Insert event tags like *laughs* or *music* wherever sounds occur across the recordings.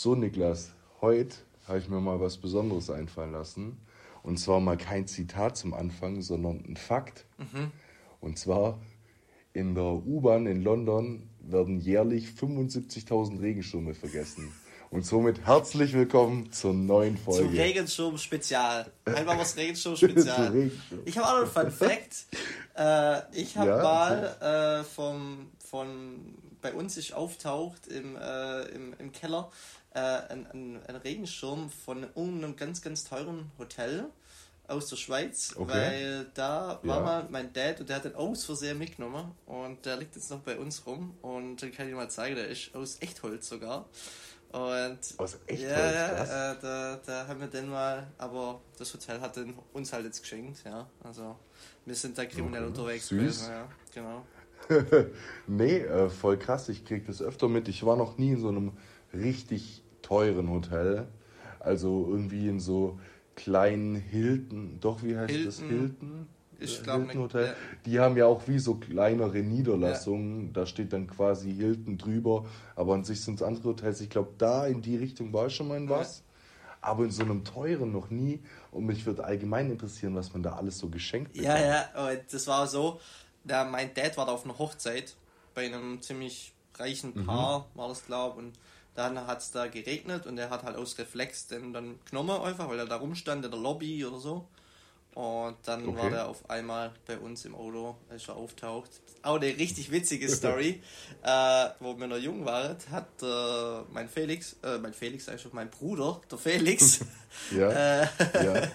So, Niklas, heute habe ich mir mal was Besonderes einfallen lassen. Und zwar mal kein Zitat zum Anfang, sondern ein Fakt. Mhm. Und zwar in der U-Bahn in London werden jährlich 75.000 Regenschirme vergessen. Und somit herzlich willkommen zur neuen Folge. Zu Regenschirm-Spezial. Einmal was *laughs* Regenschirm-Spezial. Zu Regenschirm. Ich habe auch noch einen Fun Fact. Äh, ich habe Ja, mal äh, vom, von, bei uns ist auftaucht im, äh, im, im Keller äh, ein, ein, ein Regenschirm von irgendeinem ganz, ganz teuren Hotel aus der Schweiz, Okay. weil da war Ja. mal mein Dad und der hat den aus Versehen mitgenommen und der liegt jetzt noch bei uns rum und den kann ich dir mal zeigen, der ist aus Echtholz sogar. Und Aus Echtholz, ja, ja, äh, da, da haben wir den mal, aber das Hotel hat den uns halt jetzt geschenkt, ja. Also wir sind da kriminell Okay, unterwegs süß. gewesen, ja, genau. *laughs* Nee, äh, voll krass. Ich krieg das öfter mit. Ich war noch nie in so einem richtig teuren Hotel. Also irgendwie in so kleinen Hilton. Doch, wie heißt das? Hilton. Hilton? Ich Äh, glaub, Hilton ne- Hotel. ja. Die haben ja auch wie so kleinere Niederlassungen. Da steht dann quasi Hilton drüber. Aber an sich sind es andere Hotels. Ich glaube, da in die Richtung war ich schon mal in was. Aber in so einem teuren noch nie. Und mich würde allgemein interessieren, was man da alles so geschenkt bekommt. Ja, ja, das war so, der, mein Dad war da auf einer Hochzeit bei einem ziemlich reichen Mhm. Paar, war das glaub und dann hat es da geregnet und er hat halt aus Reflex den dann genommen einfach, weil er da rumstand in der Lobby oder so. Und dann Okay. war der auf einmal bei uns im Auto, als er auftaucht. Auch eine richtig witzige *laughs* Story. äh, wo wir noch jung waren, hat äh, mein Felix, äh, mein Felix, sag ich schon, mein Bruder, der Felix, *laughs* Ja, *laughs* äh, ja.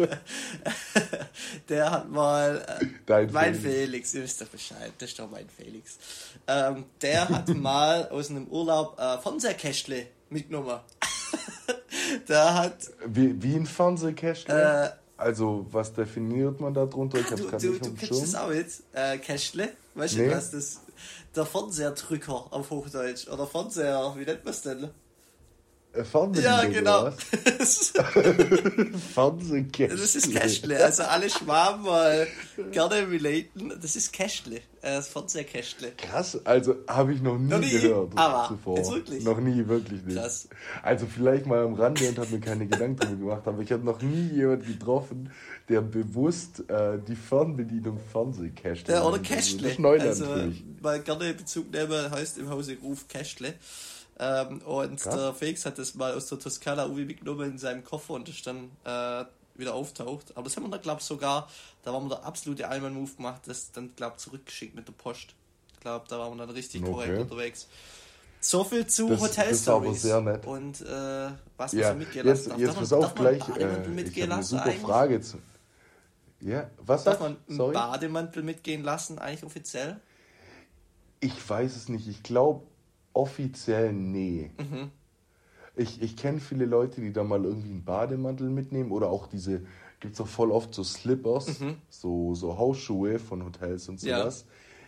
der hat mal. Äh, Dein mein Felix. Felix. ihr wisst doch Bescheid, das ist doch mein Felix. Ähm, der hat mal aus einem Urlaub äh, Fernsehkästle mitgenommen. der hat. Wie, wie ein Fernsehkästchen? Also, was definiert man da drunter? Ich hab's du, du, nicht du kennst das auch jetzt? Äh, Kästle? Weißt du, Nee. was das. Der Fernsehdrücker auf Hochdeutsch. Oder Fernseher, wie nennt man es denn? Äh, Fernsehen Ja, genau. was? *laughs* das ist Kästle. Also alle Schwaben mal gerne relaten. Das ist Kästle. Äh, das Fernsehkästle. Krass, also habe ich noch nie, Noch nie? gehört Aber, zuvor. jetzt wirklich? Noch nie, wirklich nicht. Krass. Also vielleicht mal am Rande und habe mir keine Gedanken darüber gemacht, aber ich habe noch nie jemanden getroffen, der bewusst äh, die Fernbedienung Fernsehkästchen Ja, oder. Also, Kästle. Also, mal gerne Bezug nehmen, heißt im Hause Ruf Kästle. Ähm, und Krass. der Felix hat das mal aus der Toskana irgendwie mitgenommen in seinem Koffer und ist dann äh, wieder auftaucht. Aber das haben wir dann, glaube ich, sogar, da waren wir der absolute Allman-Move gemacht, das dann, glaube ich, zurückgeschickt mit der Post. Ich glaube, da waren wir dann richtig Okay. korrekt unterwegs. So viel zu Das- Hotel das Stories. sehr nett. Und äh, was man Ja, so mitgehen jetzt, lassen jetzt darf. pass Darf man- darf man gleich. Bademantel Äh, ich habe eine lassen super eigentlich? Frage. Zu, ja, was Darf man einen Sorry? Bademantel mitgehen lassen, eigentlich offiziell? Ich weiß es nicht. Ich glaube offiziell nee. Mhm. Ich, ich kenne viele Leute, die da mal irgendwie einen Bademantel mitnehmen oder auch diese, gibt es auch voll oft so Slippers, so, so Hausschuhe von Hotels und Mhm. Ja. sowas.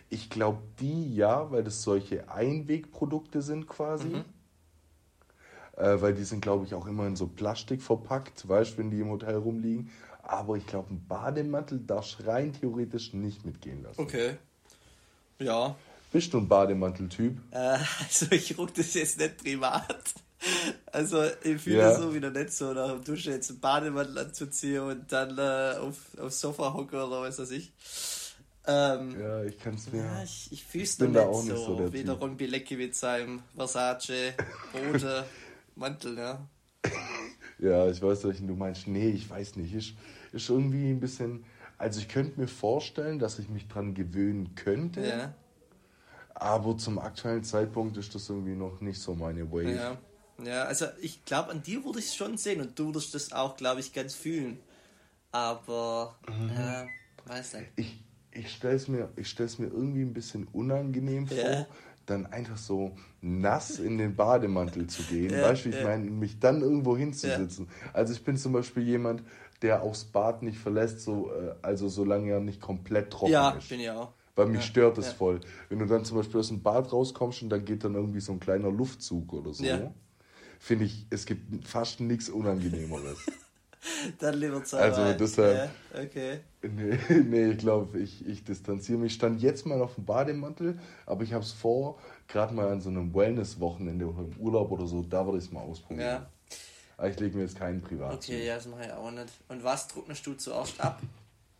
Ich glaube die ja, weil das solche Einwegprodukte sind quasi. Mhm. Äh, weil die sind, glaube ich, auch immer in so Plastik verpackt, weißt du, wenn die im Hotel rumliegen. Aber ich glaube, einen Bademantel darfst rein theoretisch nicht mitgehen lassen. Okay. Ja, Bist du ein Bademantel-Typ? Äh, also ich ruck das jetzt nicht privat. Also ich fühle das so wieder nicht so nach dem Duschen jetzt einen Bademantel anzuziehen und dann äh, auf, aufs Sofa hocken oder was weiß ich. Ähm, Ja, ich kann es mir. ja, ich, ich fühle es noch nicht auch nicht so. so der Wie der Typ. Ron Bilecki mit seinem Versace, rote *laughs* Mantel, ja. Ja, ich weiß, welchen du meinst. Nee, ich weiß nicht. Ist, ist irgendwie ein bisschen. Also, ich könnte mir vorstellen, dass ich mich dran gewöhnen könnte. Ja, Aber zum aktuellen Zeitpunkt ist das irgendwie noch nicht so meine Wave. ja. Ja, also ich glaube, an dir würde ich es schon sehen und du würdest das auch, glaube ich, ganz fühlen. Aber, Mhm. ja, weiß nicht. Ich, ich stelle es mir, ich stell's mir irgendwie ein bisschen unangenehm vor, Ja. dann einfach so nass in den Bademantel zu gehen. Ja, weißt du, ich ja. meine, mich dann irgendwo hinzusitzen. Also, ich bin zum Beispiel jemand, der aufs Bad nicht verlässt, so, äh, also solange er nicht komplett trocken Ja, ist. bin ich auch. Weil mich Ja, stört es ja. voll. Wenn du dann zum Beispiel aus dem Bad rauskommst und dann geht dann irgendwie so ein kleiner Luftzug oder so. Ja. Finde ich, es gibt fast nichts Unangenehmeres. *laughs* Dann lieber zwei. Also deshalb. Ja, okay. Nee, *laughs* nee ich glaube, ich, ich distanziere mich. Ich stand jetzt mal auf dem Bademantel, aber ich habe es vor, gerade mal an so einem Wellness-Wochenende oder im Urlaub oder so, da würde ich es mal ausprobieren. Ja. Aber ich lege mir jetzt keinen Privat Okay, zu. ja, das mache ich auch nicht. Und was trocknest du zuerst ab?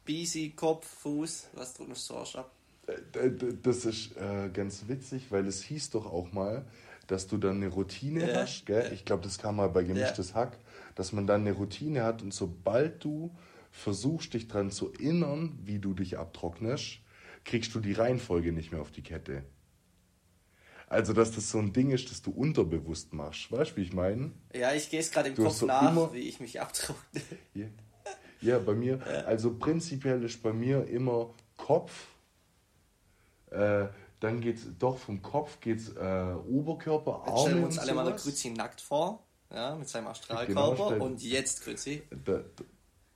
Bisi, Kopf, Fuß, was trocknest du zuerst ab? Äh, das ist äh, ganz witzig, weil es hieß doch auch mal, dass du dann eine Routine ja. hast. Gell? Ich glaube, das kam mal bei Gemischtes ja. Hack, dass man dann eine Routine hat und sobald du versuchst, dich daran zu erinnern, wie du dich abtrocknest, kriegst du die Reihenfolge nicht mehr auf die Kette. Also, dass das so ein Ding ist, das du unterbewusst machst. Weißt du, wie ich meine? Ja, ich gehe es gerade im du Kopf so nach, immer, wie ich mich abtrockne. Ja, ja bei mir, also prinzipiell ist bei mir immer Kopf, äh, dann geht es doch vom Kopf geht's äh, Oberkörper, Arme. Jetzt stellen wir uns alle mal der Grüzi nackt vor, ja, mit seinem Astralkörper. Genau, und jetzt Grüzi. Da, da,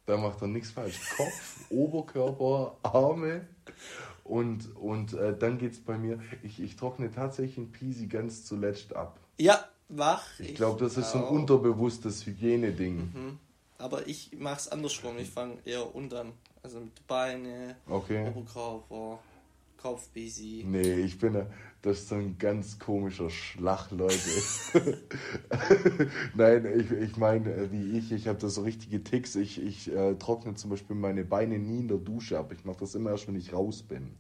da macht er nichts falsch. Kopf, Oberkörper, Arme. Und, und äh, dann geht es bei mir, ich, ich trockne tatsächlich ein Pisi ganz zuletzt ab. Ja, wach. Ich glaube, das ist so ein unterbewusstes Hygieneding. Mhm. Aber ich mache es andersrum. Ich fange eher unten. Also mit Beine, okay. Oberkörper, Kopf, Pisi. Nee, ich bin, das ist so ein ganz komischer Schlag, Leute. *laughs* Nein, ich, ich meine, äh, wie ich, ich habe da so richtige Ticks. Ich, ich äh, trockne zum Beispiel meine Beine nie in der Dusche ab. Ich mache das immer erst, wenn ich raus bin.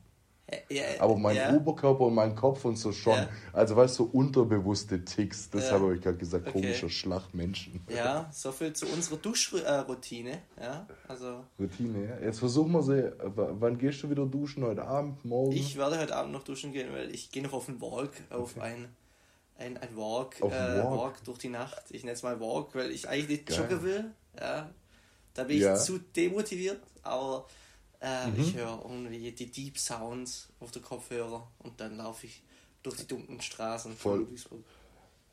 Ja, aber mein ja. Oberkörper und mein Kopf und so schon. Ja. Also weißt du, so unterbewusste Ticks, deshalb habe ich gerade gesagt, okay. komischer Schlagmenschen. Ja, so viel zu unserer Duschroutine. Ja, also Routine, ja. Jetzt versuchen wir sie. Wann gehst du wieder duschen? Heute Abend, morgen? Ich werde heute Abend noch duschen gehen, weil ich gehe noch auf einen Walk, auf okay. ein, ein, ein Walk, äh, Walk. Walk. durch die Nacht. Ich nenne es mal Walk, weil ich eigentlich nicht Geil. joggen will. Ja. Da bin ich zu demotiviert, aber äh, mhm. Ich höre irgendwie die Deep Sounds auf der Kopfhörer und dann laufe ich durch die dunklen Straßen voll.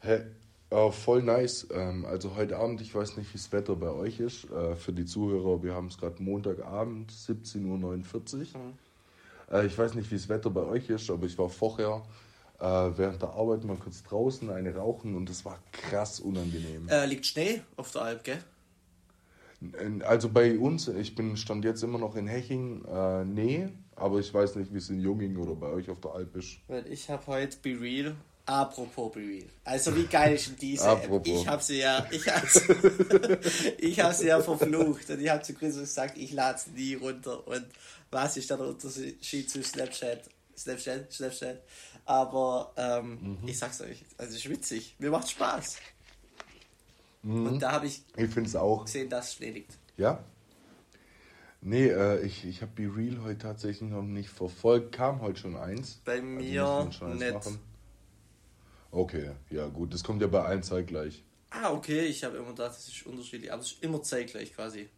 Hä? Oh, voll nice. Ähm, also heute Abend, ich weiß nicht, wie das Wetter bei euch ist. Äh, für die Zuhörer, wir haben es gerade Montagabend, 17.49 Uhr. Mhm. Äh, ich weiß nicht, wie das Wetter bei euch ist, aber ich war vorher äh, während der Arbeit mal kurz draußen, eine rauchen und es war krass unangenehm. Äh, liegt Schnee auf der Alp, gell? Also bei uns, ich bin stand jetzt immer noch in Heching, äh, nee, aber ich weiß nicht, wie es in Junging oder bei euch auf der Alp ist. Weil ich habe heute Be Real. Apropos Be Real. Also wie geil ist denn diese App? Ich habe sie ja, ich habe *laughs* ich hab sie ja verflucht und ich habe zu Chris gesagt, ich lade sie nie runter. Und was ist da der Unterschied zu Snapchat? Snapchat, Snapchat. Aber ähm, mhm. ich sag's euch, also es ist witzig. Mir macht Spaß. Mhm. Und da habe ich, ich auch. gesehen, dass es Schnee liegt. Ja? Nee, äh, ich, ich habe Be Real heute tatsächlich noch nicht verfolgt. Kam heute schon eins. Bei also mir also nicht. Machen. Okay, ja gut. Das kommt ja bei allen zeitgleich. Ah, okay. Ich habe immer gedacht, das ist unterschiedlich. Aber es ist immer zeitgleich quasi.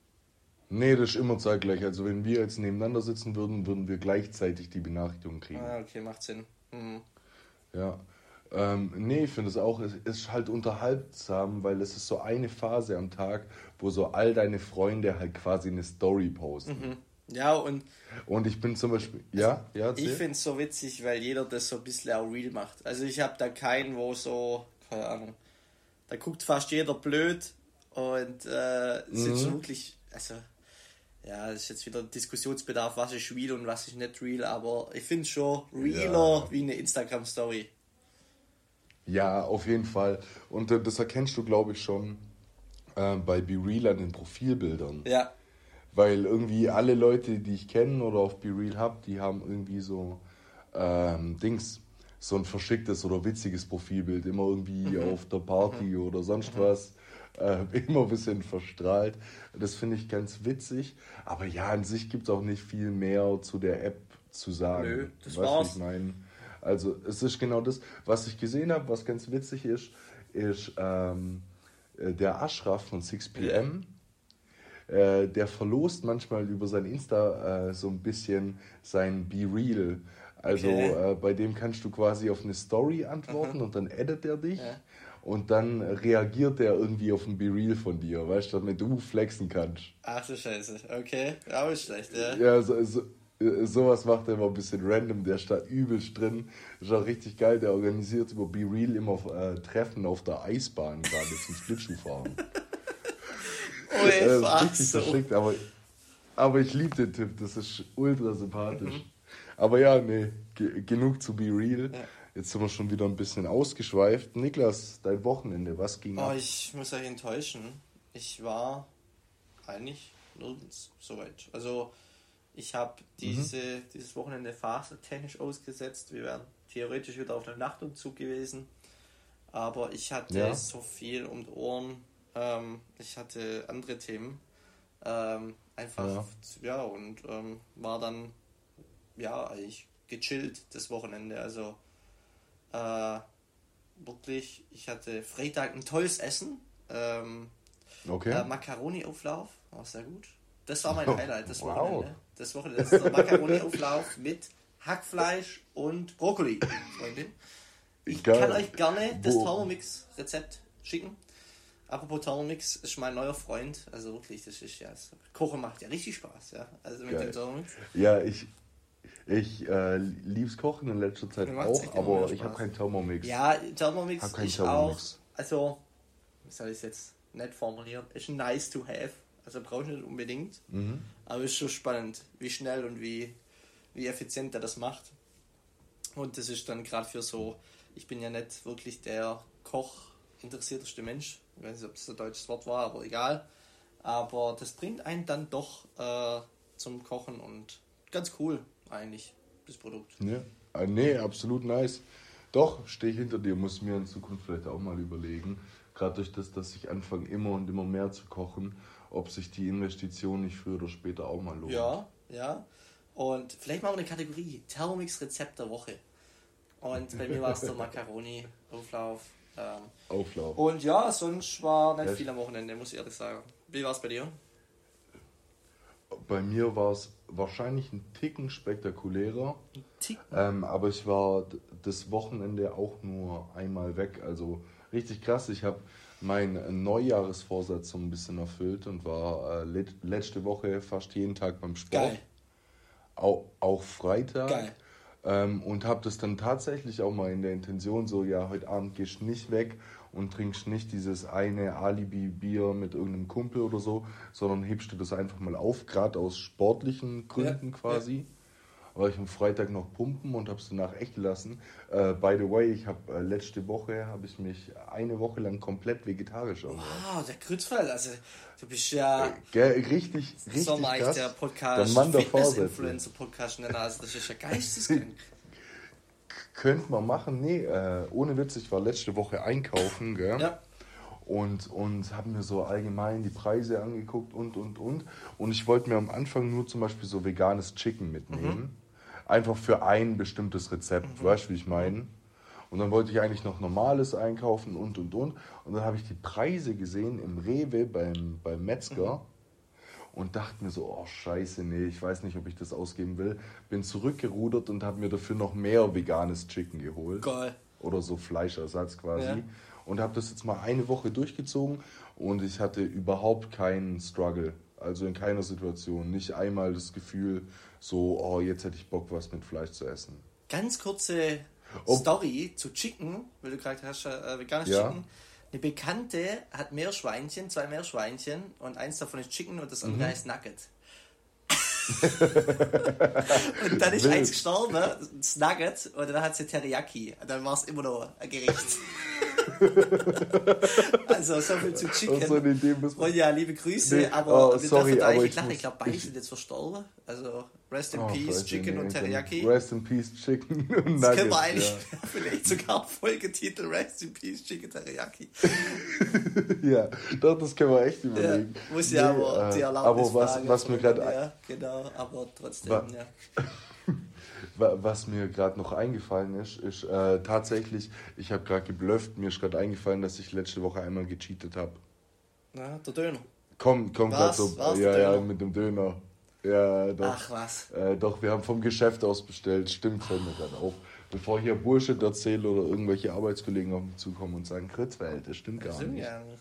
Nee, das ist immer zeitgleich. Also wenn wir jetzt nebeneinander sitzen würden, würden wir gleichzeitig die Benachrichtigung kriegen. Ah, okay, macht Sinn. Mhm. Ja. Ähm, nee, ich finde es auch, es ist halt unterhaltsam, weil es ist so eine Phase am Tag, wo so all deine Freunde halt quasi eine Story posten. Mhm. Ja, und. Und ich bin zum Beispiel. Ja, ja. Ich finde es so witzig, weil jeder das so ein bisschen auch real macht. Also ich habe da keinen, wo so. Keine Ahnung. Da guckt fast jeder blöd und äh, mhm. sind so wirklich. Also. Ja, das ist jetzt wieder Diskussionsbedarf, was ist real und was ist nicht real, aber ich finde es schon realer ja. wie eine Instagram-Story. Ja, auf jeden Fall. Und äh, das erkennst du, glaube ich, schon äh, bei Be Real an den Profilbildern. Ja. Weil irgendwie alle Leute, die ich kenne oder auf Be Real habe, die haben irgendwie so ähm, Dings, so ein verschicktes oder witziges Profilbild, immer irgendwie mhm. *laughs* auf der Party mhm. oder sonst mhm. was. Äh, *laughs* immer ein bisschen verstrahlt. Das finde ich ganz witzig. Aber ja, an sich gibt es auch nicht viel mehr zu der App zu sagen. Nö, das weißt, war's. Ich meine. Also es ist genau das, was ich gesehen habe, was ganz witzig ist, ist ähm, äh, der Ashraf von 6pm. Äh, der verlost manchmal über sein Insta äh, so ein bisschen sein Be Real. Also okay. äh, bei dem kannst du quasi auf eine Story antworten Aha. und dann edit er dich. Ja. Und dann reagiert er irgendwie auf ein Be Real von dir, weißt du, damit du flexen kannst. Ach du Scheiße, okay, auch nicht schlecht, ja. Ja, so, so, sowas macht er immer ein bisschen random, der steht übelst drin. Ist auch richtig geil, der organisiert über Be Real immer äh, Treffen auf der Eisbahn, gerade zum Schlittschuhfahren. Oh, *laughs* ey, äh, was richtig so. verschickt, aber, aber ich liebe den Tipp, das ist ultra sympathisch. Aber ja, nee, ge genug zu be real. Ja. Jetzt sind wir schon wieder ein bisschen ausgeschweift. Niklas, dein Wochenende, was ging Oh, ab? ich muss euch enttäuschen. Ich war eigentlich nirgends soweit. Also, ich habe diese, dieses Wochenende fasertechnisch ausgesetzt. Wir wären theoretisch wieder auf einem Nachtumzug gewesen. Aber ich hatte Ja. so viel um die Ohren. Ähm, ich hatte andere Themen. Ähm, einfach, Ja. ja, und ähm, war dann, ja, eigentlich gechillt das Wochenende. Also, äh, wirklich, ich hatte Freitag ein tolles Essen. Ähm, Okay. äh, Macaroni-Auflauf, war sehr gut. Das war mein *laughs* Oh, Highlight des wow. Wochenende. Das Wochenende ist der Macaroni-Auflauf mit Hackfleisch und Brokkoli, Freundin. Ich Geil. kann euch gerne das Thermomix-Rezept schicken. Apropos Thermomix ist mein neuer Freund. Also wirklich, das ist ja. das Kochen macht ja richtig Spaß, ja. Also mit Geil. dem Thermomix. Ja, ich, ich äh, lieb's Kochen in letzter Zeit auch, aber ich habe keinen Thermomix. Ja, Thermomix Hab ist Thermomix. auch. Also, wie soll ich es jetzt nett formulieren? Ist nice to have. Also brauchst du nicht unbedingt. Mhm. Aber ist schon spannend, wie schnell und wie, wie effizient er das macht. Und das ist dann gerade für so, ich bin ja nicht wirklich der Koch interessierteste Mensch. Ich weiß nicht, ob das ein deutsches Wort war, aber egal. Aber das bringt einen dann doch äh, zum Kochen und ganz cool eigentlich, das Produkt. Ne? Ah, nee, absolut nice. Doch, stehe ich hinter dir, muss mir in Zukunft vielleicht auch mal überlegen. Gerade durch das, dass ich anfange, immer und immer mehr zu kochen, ob sich die Investition nicht früher oder später auch mal lohnt. Ja, ja. Und vielleicht machen wir eine Kategorie Thermomix Rezept der Woche. Und bei mir war es der *laughs* Macaroni-Auflauf. Ähm, Auflauf. und ja, sonst war nicht Echt? viel am Wochenende, muss ich ehrlich sagen. Wie war es bei dir? Bei mir war es wahrscheinlich ein Ticken spektakulärer. Tick. Ähm, aber ich war das Wochenende auch nur einmal weg. Also richtig krass. Ich habe meinen Neujahresvorsatz so ein bisschen erfüllt und war äh, let letzte Woche fast jeden Tag beim Sport. Geil. Auch, auch Freitag. Geil. Ähm, und habe das dann tatsächlich auch mal in der Intention so, ja, heute Abend gehst du nicht weg und trinkst nicht dieses eine Alibi-Bier mit irgendeinem Kumpel oder so, sondern hebst du das einfach mal auf, gerade aus sportlichen Gründen Ja, quasi. War ich am Freitag noch pumpen und habe es danach echt gelassen. Äh, by the way, ich habe äh, letzte Woche habe ich mich eine Woche lang komplett vegetarisch ernährt. Wow, der Grützfall. Also, du bist ja. Gell, richtig, richtig eigentlich krass. der Podcast Der Mann der Vorsätze. Fitness-Influencer-Podcast nennen? Also, das ist ja geisteskrank. *laughs* Könnte man machen. Nee, äh, ohne Witz, ich war letzte Woche einkaufen, gell? ja. Und, und habe mir so allgemein die Preise angeguckt und, und, und. Und ich wollte mir am Anfang nur zum Beispiel so veganes Chicken mitnehmen. Einfach für ein bestimmtes Rezept, weißt du, wie ich meine? Und dann wollte ich eigentlich noch normales einkaufen und, und, und. Und dann habe ich die Preise gesehen im Rewe beim, beim Metzger und dachte mir so, oh scheiße, nee, ich weiß nicht, ob ich das ausgeben will. Bin zurückgerudert und habe mir dafür noch mehr veganes Chicken geholt Geil. oder so Fleischersatz quasi. Ja. Und habe das jetzt mal eine Woche durchgezogen und ich hatte überhaupt keinen Struggle. Also in keiner Situation. Nicht einmal das Gefühl, so, oh, jetzt hätte ich Bock, was mit Fleisch zu essen. Ganz kurze Oh. Story zu Chicken, weil du gerade hast, äh, veganes Ja. Chicken. Eine Bekannte hat Meerschweinchen, zwei Meerschweinchen und eins davon ist Chicken und das andere Mhm. heißt Nugget. *laughs* und dann ist Wild. eins gestorben, das Nugget, und dann hat sie Teriyaki. Und dann war es immer noch ein Gericht. *laughs* also so viel zu Chicken. Und so eine Idee muss man. Und ja, liebe Grüße, Nee, aber oh, wir sorry, dürfen aber eigentlich ich lachen. Ich glaube, beide sind jetzt verstorben. Also Rest in Oh, Peace, Chicken und Teriyaki. Rest in Peace Chicken und Das Nuggets. können wir eigentlich ja. *laughs* vielleicht sogar Folgetitel Rest in Peace Chicken Teriyaki. *laughs* Ja, doch, das können wir echt Ja, überlegen. muss ja Nee, aber äh, die Erlaubnis Aber was, was mir gerade Ja, genau, aber trotzdem, ja. Wa- Was mir gerade noch eingefallen ist, ist äh, tatsächlich, ich habe gerade geblufft, mir ist gerade eingefallen, dass ich letzte Woche einmal gecheatet habe. ja. Der Döner. Komm, komm gerade Was? so. War's ja, ja, mit dem Döner. Ja, doch. Ach was. Äh, doch, wir haben vom Geschäft aus bestellt. Stimmt, fällt mir gerade auf. Bevor ich hier Bullshit erzähle oder irgendwelche Arbeitskollegen auf mich zukommen und sagen, Kritzwelt, das stimmt gar Stimmt nicht. ja nicht.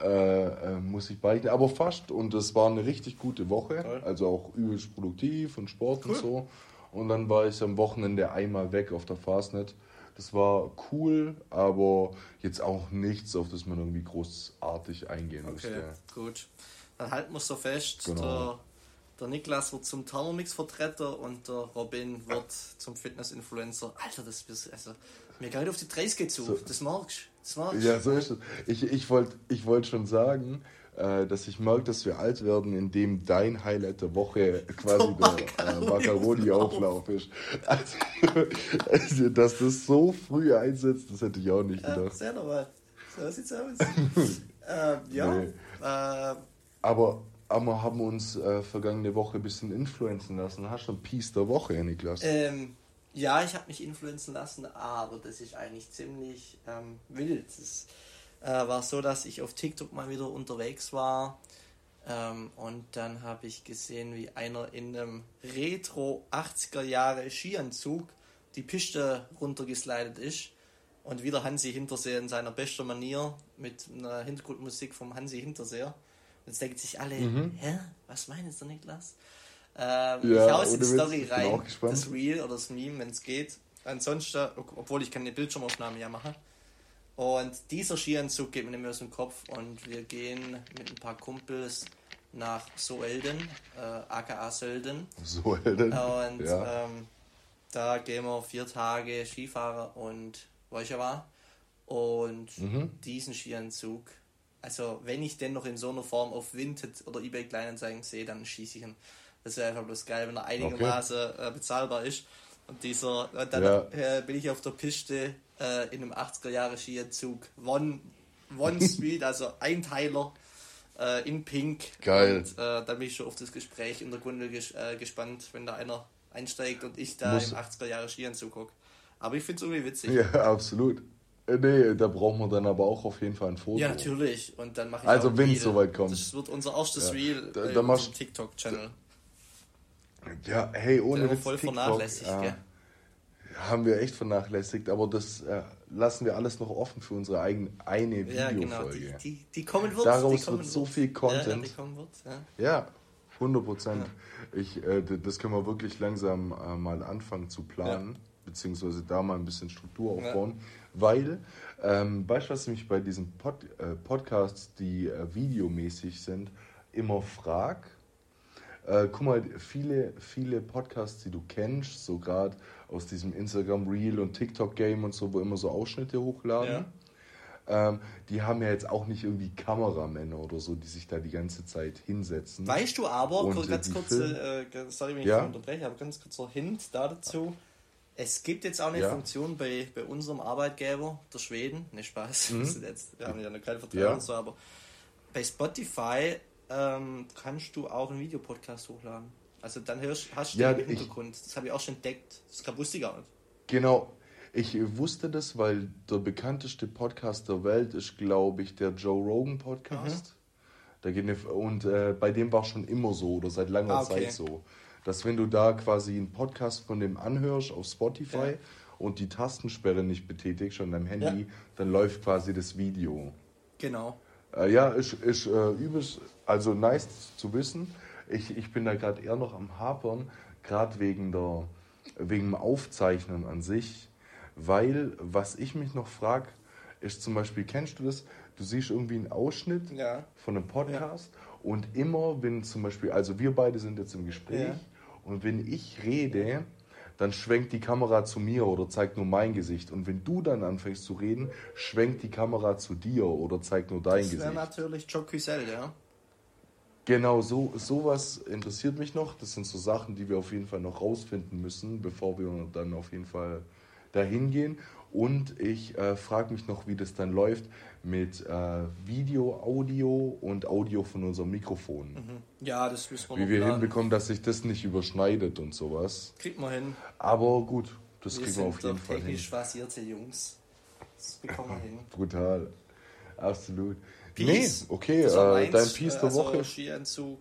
Äh, äh, muss ich beichten. Aber fast. Und es war eine richtig gute Woche. Toll. Also auch übelst produktiv und Sport Cool. und so. Und dann war ich am Wochenende einmal weg auf der Fastnet. Das war cool, aber jetzt auch nichts, auf das man irgendwie großartig eingehen Okay, müsste. gut. Dann halten wir so fest, Genau. der, der Niklas wird zum Thermomix-Vertreter und der Robin wird zum Fitness-Influencer. Alter, das ist also mir nicht auf die 30 geht zu. So. Das magst du. Das magst. Ja, so ist es. Ich, ich wollte ich wollt schon sagen, dass ich merke, dass wir alt werden, indem dein Highlight der Woche *laughs* quasi der äh, *laughs* Macaroni-Auflauf ist. Also, *laughs* also, dass das so früh einsetzt, das hätte ich auch nicht Ja, gedacht. sehr normal. So sieht's aus. ähm, ja. Nee. Äh, Aber, aber wir haben uns äh, vergangene Woche ein bisschen influenzen lassen. Hast du ein Piece der Woche, Niklas? ähm, ja, ich habe mich influenzen lassen, aber das ist eigentlich ziemlich ähm, wild. Es äh, war so, dass ich auf TikTok mal wieder unterwegs war ähm, und dann habe ich gesehen, wie einer in einem Retro 80er Jahre Skianzug die Piste runtergeslidet ist und wieder Hansi Hinterseher in seiner besten Manier mit einer Hintergrundmusik vom Hansi Hinterseher. Jetzt denken sich alle, hä, was meint jetzt der Niklas? Ähm, Mhm. Ja, ich hau jetzt ohne die Story rein, das Reel oder das Meme, wenn es geht. Ansonsten, obwohl ich keine Bildschirmaufnahme ja mache. Und dieser Skianzug geht mir nicht mehr aus dem Kopf und wir gehen mit ein paar Kumpels nach Soelden, äh, aka Sölden. So, Helden. Und ja. ähm, da gehen wir vier Tage Skifahrer und Wojciech Und Mhm. diesen Skianzug, also wenn ich den noch in so einer Form auf Vinted oder eBay Kleinanzeigen sehe, dann schieße ich ihn. Das wäre einfach bloß geil, wenn er einigermaßen äh, bezahlbar ist. Und dieser, und dann Ja. äh, bin ich auf der Piste äh, in einem 80er Jahre Skianzug. One, One *laughs* Speed, also Einteiler äh, in Pink. Geil. Und äh, da bin ich schon auf das Gespräch in der Gondel ges äh, gespannt, wenn da einer einsteigt und ich da Muss- im 80er Jahre Skianzug gucke. Aber ich finde es irgendwie witzig. ja, *laughs* absolut. Äh, Nee, da brauchen wir dann aber auch auf jeden Fall ein Foto. Ja, natürlich. Und dann mache ich Also, wenn's Reel. soweit kommt. Das wird unser erstes Ja. Reel Da- da machst- TikTok-Channel. Ja, hey, ohne Witz, voll TikTok, vernachlässigt, gell? Haben wir echt vernachlässigt, aber das äh, lassen wir alles noch offen für unsere eigene eine Ja, genau. Die, Videofolge. die, die kommen wird. Daraus wird so viel Content. Ja, ja, die kommen wird, ja. Ja, 100 Prozent. Ich, äh, das können wir wirklich langsam äh, mal anfangen zu planen, beziehungsweise da mal ein bisschen Struktur Ja. aufbauen, weil, ähm, ich mich bei diesen Pod, äh, Podcasts, die äh, videomäßig sind, immer frag? Äh, guck mal, viele, viele Podcasts, die du kennst, so gerade aus diesem Instagram Reel und TikTok Game und so, wo immer so Ausschnitte hochladen, ähm, die haben ja jetzt auch nicht irgendwie Kameramänner oder so, die sich da die ganze Zeit hinsetzen. Weißt du aber, Und, äh, ganz kurz, Film- äh, ganz- sorry, wenn ich Ja? unterbreche, aber ganz kurzer Hint da dazu. Es gibt jetzt auch eine Ja. Funktion bei, bei unserem Arbeitgeber, der Schweden, ne Spaß, *laughs* Mhm. wir, sind jetzt, wir haben ja noch keinen Vertrag Ja. und so, aber bei Spotify ähm, kannst du auch einen Videopodcast hochladen. Also dann hörst, hast du Ja, den im ich- Hintergrund. Das habe ich auch schon entdeckt. Das wusste ich gar nicht. Genau. Ich wusste das, weil der bekannteste Podcast der Welt ist, glaube ich, der Joe Rogan Podcast. Da geht eine, und äh, bei dem war schon immer so oder seit langer Ah, okay. Zeit so, dass wenn du da quasi einen Podcast von dem anhörst auf Spotify Ja. und die Tastensperre nicht betätigst an deinem Handy, Ja. dann läuft quasi das Video. Genau. Äh, ja, ist, ist äh, übelst, also nice zu wissen. Ich, ich bin da gerade eher noch am Hapern, gerade wegen, der, wegen dem Aufzeichnen an sich. Weil, was ich mich noch frage, ist zum Beispiel, kennst du das? Du siehst irgendwie einen Ausschnitt Ja. von einem Podcast und immer, wenn zum Beispiel, also wir beide sind jetzt im Gespräch Ja. und wenn ich rede, dann schwenkt die Kamera zu mir oder zeigt nur mein Gesicht. Und wenn du dann anfängst zu reden, schwenkt die Kamera zu dir oder zeigt nur dein Das wäre Gesicht. natürlich Joe Cusel, ja. Genau, so sowas interessiert mich noch. Das sind so Sachen, die wir auf jeden Fall noch rausfinden müssen, bevor wir dann auf jeden Fall dahin gehen. Und ich äh, frage mich noch, wie das dann läuft mit äh, Video, Audio und Audio von unserem Mikrofon. Mhm. Ja, das müssen wir Wie wir planen. hinbekommen, dass sich das nicht überschneidet und sowas. Kriegt man hin. Aber gut, das wir kriegen wir auf jeden Fall hin. technisch versierte Jungs. Das bekommen wir hin. *laughs* Brutal. Absolut. Peace. Nee, okay, äh, dein Piece äh, der also Woche. Skianzug,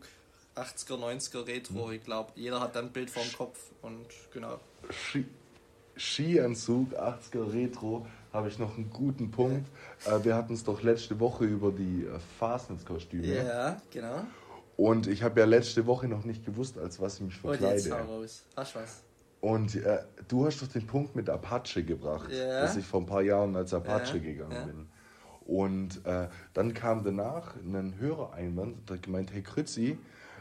80er, 90er Retro. Ich glaube, jeder hat dann ein Bild vor dem Kopf und genau. Ski Skianzug, 80er Retro, habe ich noch einen guten Punkt. Äh, wir hatten es doch letzte Woche über die äh, Fastness-Kostüme. Ja, genau. Und ich habe ja letzte Woche noch nicht gewusst, als was ich mich Und jetzt hau verkleide. raus. Hast was? Und äh, du hast doch den Punkt mit Apache gebracht, Ja. dass ich vor ein paar Jahren als Apache Ja, gegangen ja. bin. Und äh, dann kam danach ein Hörereinwand, der hat gemeint, hey Krützi,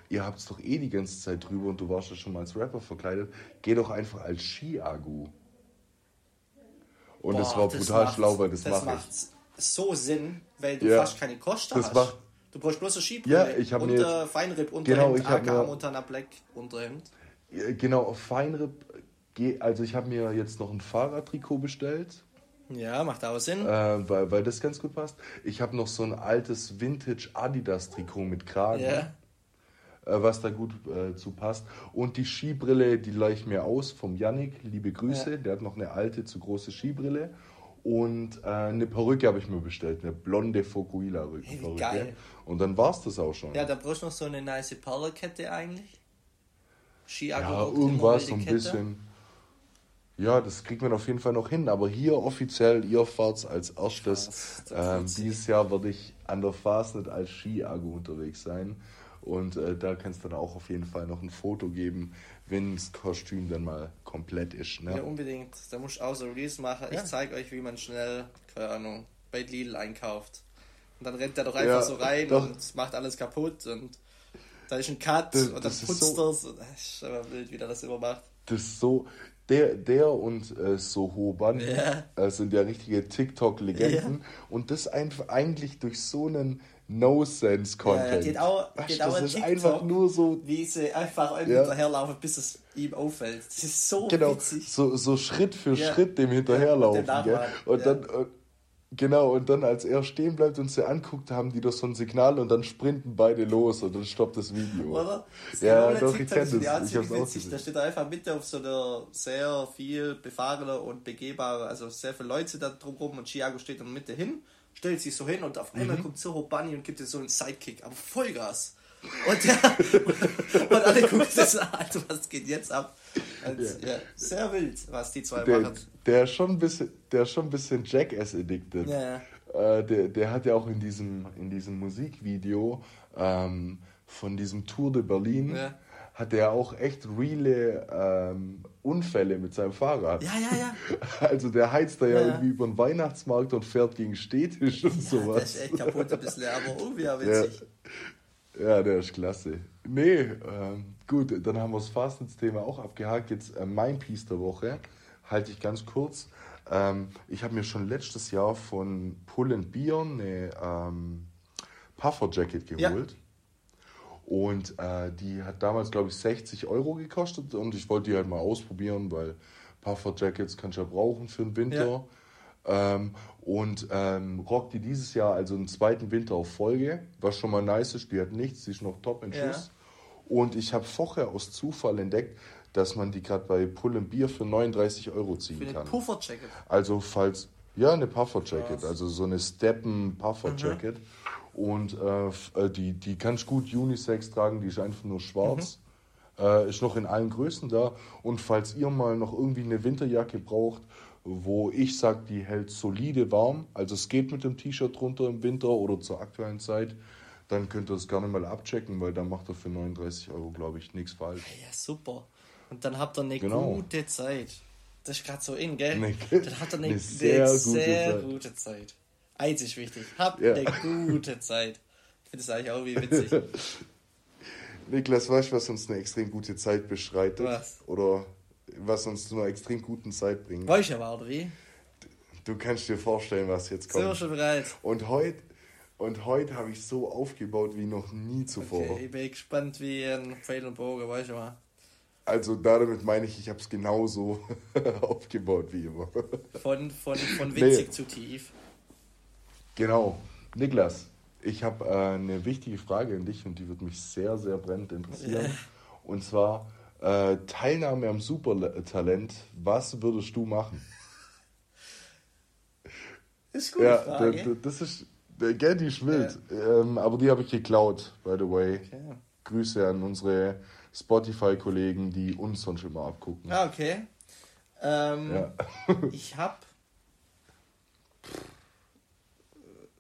ihr habt es doch eh die ganze Zeit drüber und du warst ja schon mal als Rapper verkleidet, geh doch einfach als Ski-Agu. Und Boah, war brutal schlau, weil das, das mache macht so Sinn, weil du Ja. fast keine Kosten Das hast. macht- du brauchst bloß eine Skibrille Ja, ich und mir jetzt- Feinripp Unterhemd, Genau, ich aka mir- Montana Black Unterhemd. ich. Genau, auf Feinripp, also ich habe mir jetzt noch ein Fahrradtrikot bestellt. Ja, macht auch Sinn. Äh, weil, weil das ganz gut passt. Ich habe noch so ein altes Vintage Adidas Trikot mit Kragen, Ja. Äh, was da gut äh, zu passt. Und die Skibrille, die leih ich mir aus vom Yannick. Liebe Grüße. Ja. Der hat noch eine alte, zu große Skibrille. Und äh, eine Perücke habe ich mir bestellt. Eine blonde wie geil. Und dann war's das auch schon. Ja, da brauchst du noch so eine nice Perlerkette eigentlich. Ski Ja, irgendwas so ein bisschen. Ja, das kriegt man auf jeden Fall noch hin. Aber hier offiziell, ihr fahrt's als erstes. Krass, Ähm, dieses Jahr werde ich an der Fastnet als Ski-Agu unterwegs sein. Und äh, da kannst du dann auch auf jeden Fall noch ein Foto geben, wenn das Kostüm dann mal komplett ist. Ne? Ja, unbedingt. Da muss ich auch so Release machen. Ja. Ich zeige euch, wie man schnell, keine Ahnung, bei Lidl einkauft. Und dann rennt er doch einfach Ja, so rein doch. und macht alles kaputt und da ist ein Cut Das- und dann das ist putzt so- er's. Und das ist aber wild, wie der das immer macht. Das ist so. Der, der und äh, Soho Bun Ja. äh, sind ja richtige TikTok-Legenden. Und das einfach eigentlich durch so einen No-Sense-Content. Ja, ja, geht auch- Weißt geht du, auch das ist TikTok. einfach nur so Wie sie einfach einem Ja. hinterherlaufen, bis es ihm auffällt. Das ist so Genau, witzig. so, so Schritt für Ja. Schritt dem hinterherlaufen. Ja, gell? Und dann, äh, genau, und dann als er stehen bleibt und sie anguckt, haben die doch so ein Signal und dann sprinten beide los und dann stoppt das Video. Oder? Das Ja, doch, ich TikTok kenn sind ja das. Ich hab's auch witzig. gesehen. Da steht er einfach mitten auf so einer sehr viel befahrene und begehbare, also sehr viele Leute da drumherum und Chiago steht in der Mitte hin, stellt sich so hin und auf Mhm. einmal kommt Soho Bunny und gibt dir so einen Sidekick, aber Vollgas. Und, der, *laughs* und alle gucken das an, Alter, was geht jetzt ab? Und, ja. sehr wild, was die zwei Der, machen. der ist schon ein bisschen, der ist schon ein bisschen Jackass-addicted. Ja, ja. Äh, der, der hat ja auch in diesem, in diesem Musikvideo ähm, von diesem Tour de Berlin, Ja. hat er auch echt reale ähm, Unfälle mit seinem Fahrrad. Ja, ja, ja. *laughs* Also der heizt da ja, Ja. irgendwie über den Weihnachtsmarkt und fährt gegen Städtisch und Das ist sowas. echt kaputt ein bisschen, aber irgendwie auch witzig. Ja, der ist klasse. Nee, ähm, gut, dann haben wir das Fastnetz-Thema auch abgehakt. Jetzt äh, mein Piece der Woche, halte ich ganz kurz. Ähm, ich habe mir schon letztes Jahr von Pull and Beer eine ähm, Puffer-Jacket Ja. geholt. Und äh, die hat damals, glaube ich, 60 Euro gekostet und ich wollte die halt mal ausprobieren, weil Puffer Jackets kannst du ja brauchen für den Winter. Ähm, und ähm, rockt die dieses Jahr also einen zweiten Winter auf Folge, was schon mal nice ist. Die hat nichts, die ist noch top in Ja. Schuss. Und ich habe vorher aus Zufall entdeckt, dass man die gerade bei Pull and Beer für 39 Euro ziehen Für kann. Pufferjacket. Also falls, ja, eine Puffer Jacket, also so eine Steppen Puffer Jacket. Und äh, äh, die, die kannst gut Unisex tragen, die ist einfach nur schwarz. Äh, ist noch in allen Größen da. Und falls ihr mal noch irgendwie eine Winterjacke braucht, wo ich sage, die hält solide warm, also es geht mit dem T-Shirt drunter im Winter oder zur aktuellen Zeit, dann könnt ihr das gerne mal abchecken, weil dann macht er für 39 Euro, glaube ich, nichts falsch. Ja, super. Und dann habt ihr eine Genau. gute Zeit. Das ist gerade so in, gell? Eine- dann habt ihr eine, eine sehr, sehr sehr, gute Zeit. gute Zeit. Einzig wichtig. Habt Ja. eine gute Zeit. Ich finde es eigentlich auch wie witzig. *laughs* Niklas, weißt du, was uns eine extrem gute Zeit beschreitet? Was? Oder was uns zu einer extrem guten Zeit bringt? Weißt du aber, oder wie? Du kannst dir vorstellen, was jetzt Sind wir kommt. schon bereit? Und heute und heute habe ich so aufgebaut wie noch nie zuvor. Okay, ich bin gespannt wie ein Pfeil und Bogen, weißt du mal. Also damit meine ich, ich habe es genauso *laughs* aufgebaut wie immer. Von, von, von Nee. witzig zu tief. Genau. Niklas, ich habe äh, eine wichtige Frage an dich und die wird mich sehr, sehr brennend interessieren. Ja. *laughs* Und zwar äh, Teilnahme am Supertalent. Was würdest du machen? Ist gute Ja, Frage. das ist, äh, gell, die ist wild. Ähm, aber die habe ich geklaut, by the way. Okay. Grüße an unsere Spotify-Kollegen, die uns sonst immer abgucken. Ah, okay. Ähm, Ja. Ich hab. *laughs*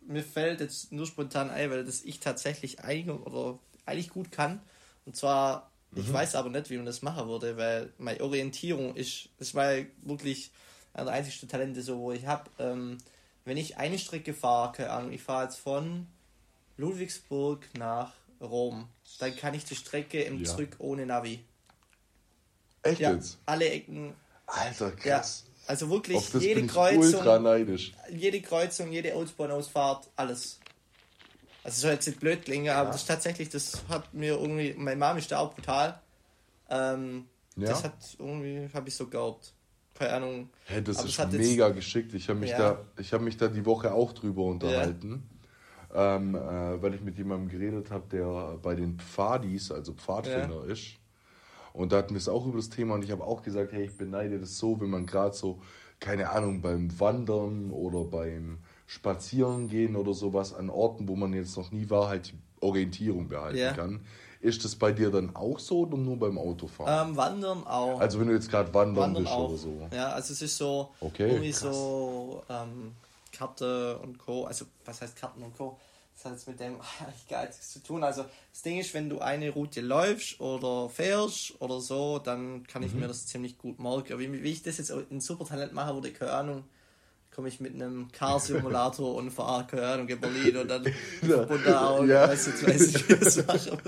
Mir fällt jetzt nur spontan ein, weil das ich tatsächlich einig oder eigentlich gut kann. Und zwar Ich mhm. weiß aber nicht, wie man das machen würde, weil meine Orientierung ist, das war wirklich ein einzigste Talente, so, wo ich habe. Ähm, wenn ich eine Strecke fahre, keine Ahnung, ich fahre jetzt von Ludwigsburg nach Rom, dann kann ich die Strecke im ja. Zurück ohne Navi. Echt ja, jetzt? Alle Ecken. Alter, krass. Ja, also wirklich jede Kreuzung. Jede Kreuzung, jede Autobahnausfahrt, alles. Also soll jetzt nicht blöd klingen, ja. aber das tatsächlich, das hat mir irgendwie, meine Mama ist da auch brutal. Ähm, ja. Das hat irgendwie, habe ich so geglaubt. Keine Ahnung. Hey, das aber ist mega geschickt. Ich habe mich, ja. da, hab mich da die Woche auch drüber unterhalten. Ähm, äh, weil ich mit jemandem geredet habe, der bei den Pfadis, also Pfadfinder ist. Und da hatten wir es auch über das Thema und ich habe auch gesagt, hey, ich beneide das so, wenn man gerade so, keine Ahnung, beim Wandern oder beim Spazieren gehen oder sowas an Orten, wo man jetzt noch nie war, halt Orientierung behalten ja. kann. Ist das bei dir dann auch so oder nur beim Autofahren? Ähm, wandern auch. Also wenn du jetzt gerade wandern, wandern bist auch. oder so. Ja, also es ist so okay, irgendwie krass. so ähm, Karte und Co. Also was heißt Karten und Co. Das hat jetzt mit dem *laughs* gar nichts zu tun. Also das Ding ist, wenn du eine Route läufst oder fährst oder so, dann kann ich mhm. mir das ziemlich gut merken. Wie, wie ich das jetzt in Supertalent mache, wurde keine Ahnung komme ich mit einem Car-Simulator und fahre, keine Ahnung, in Berlin und dann *laughs* runter auch, ja. weißt du, jetzt weiß ich, wie ich das mache.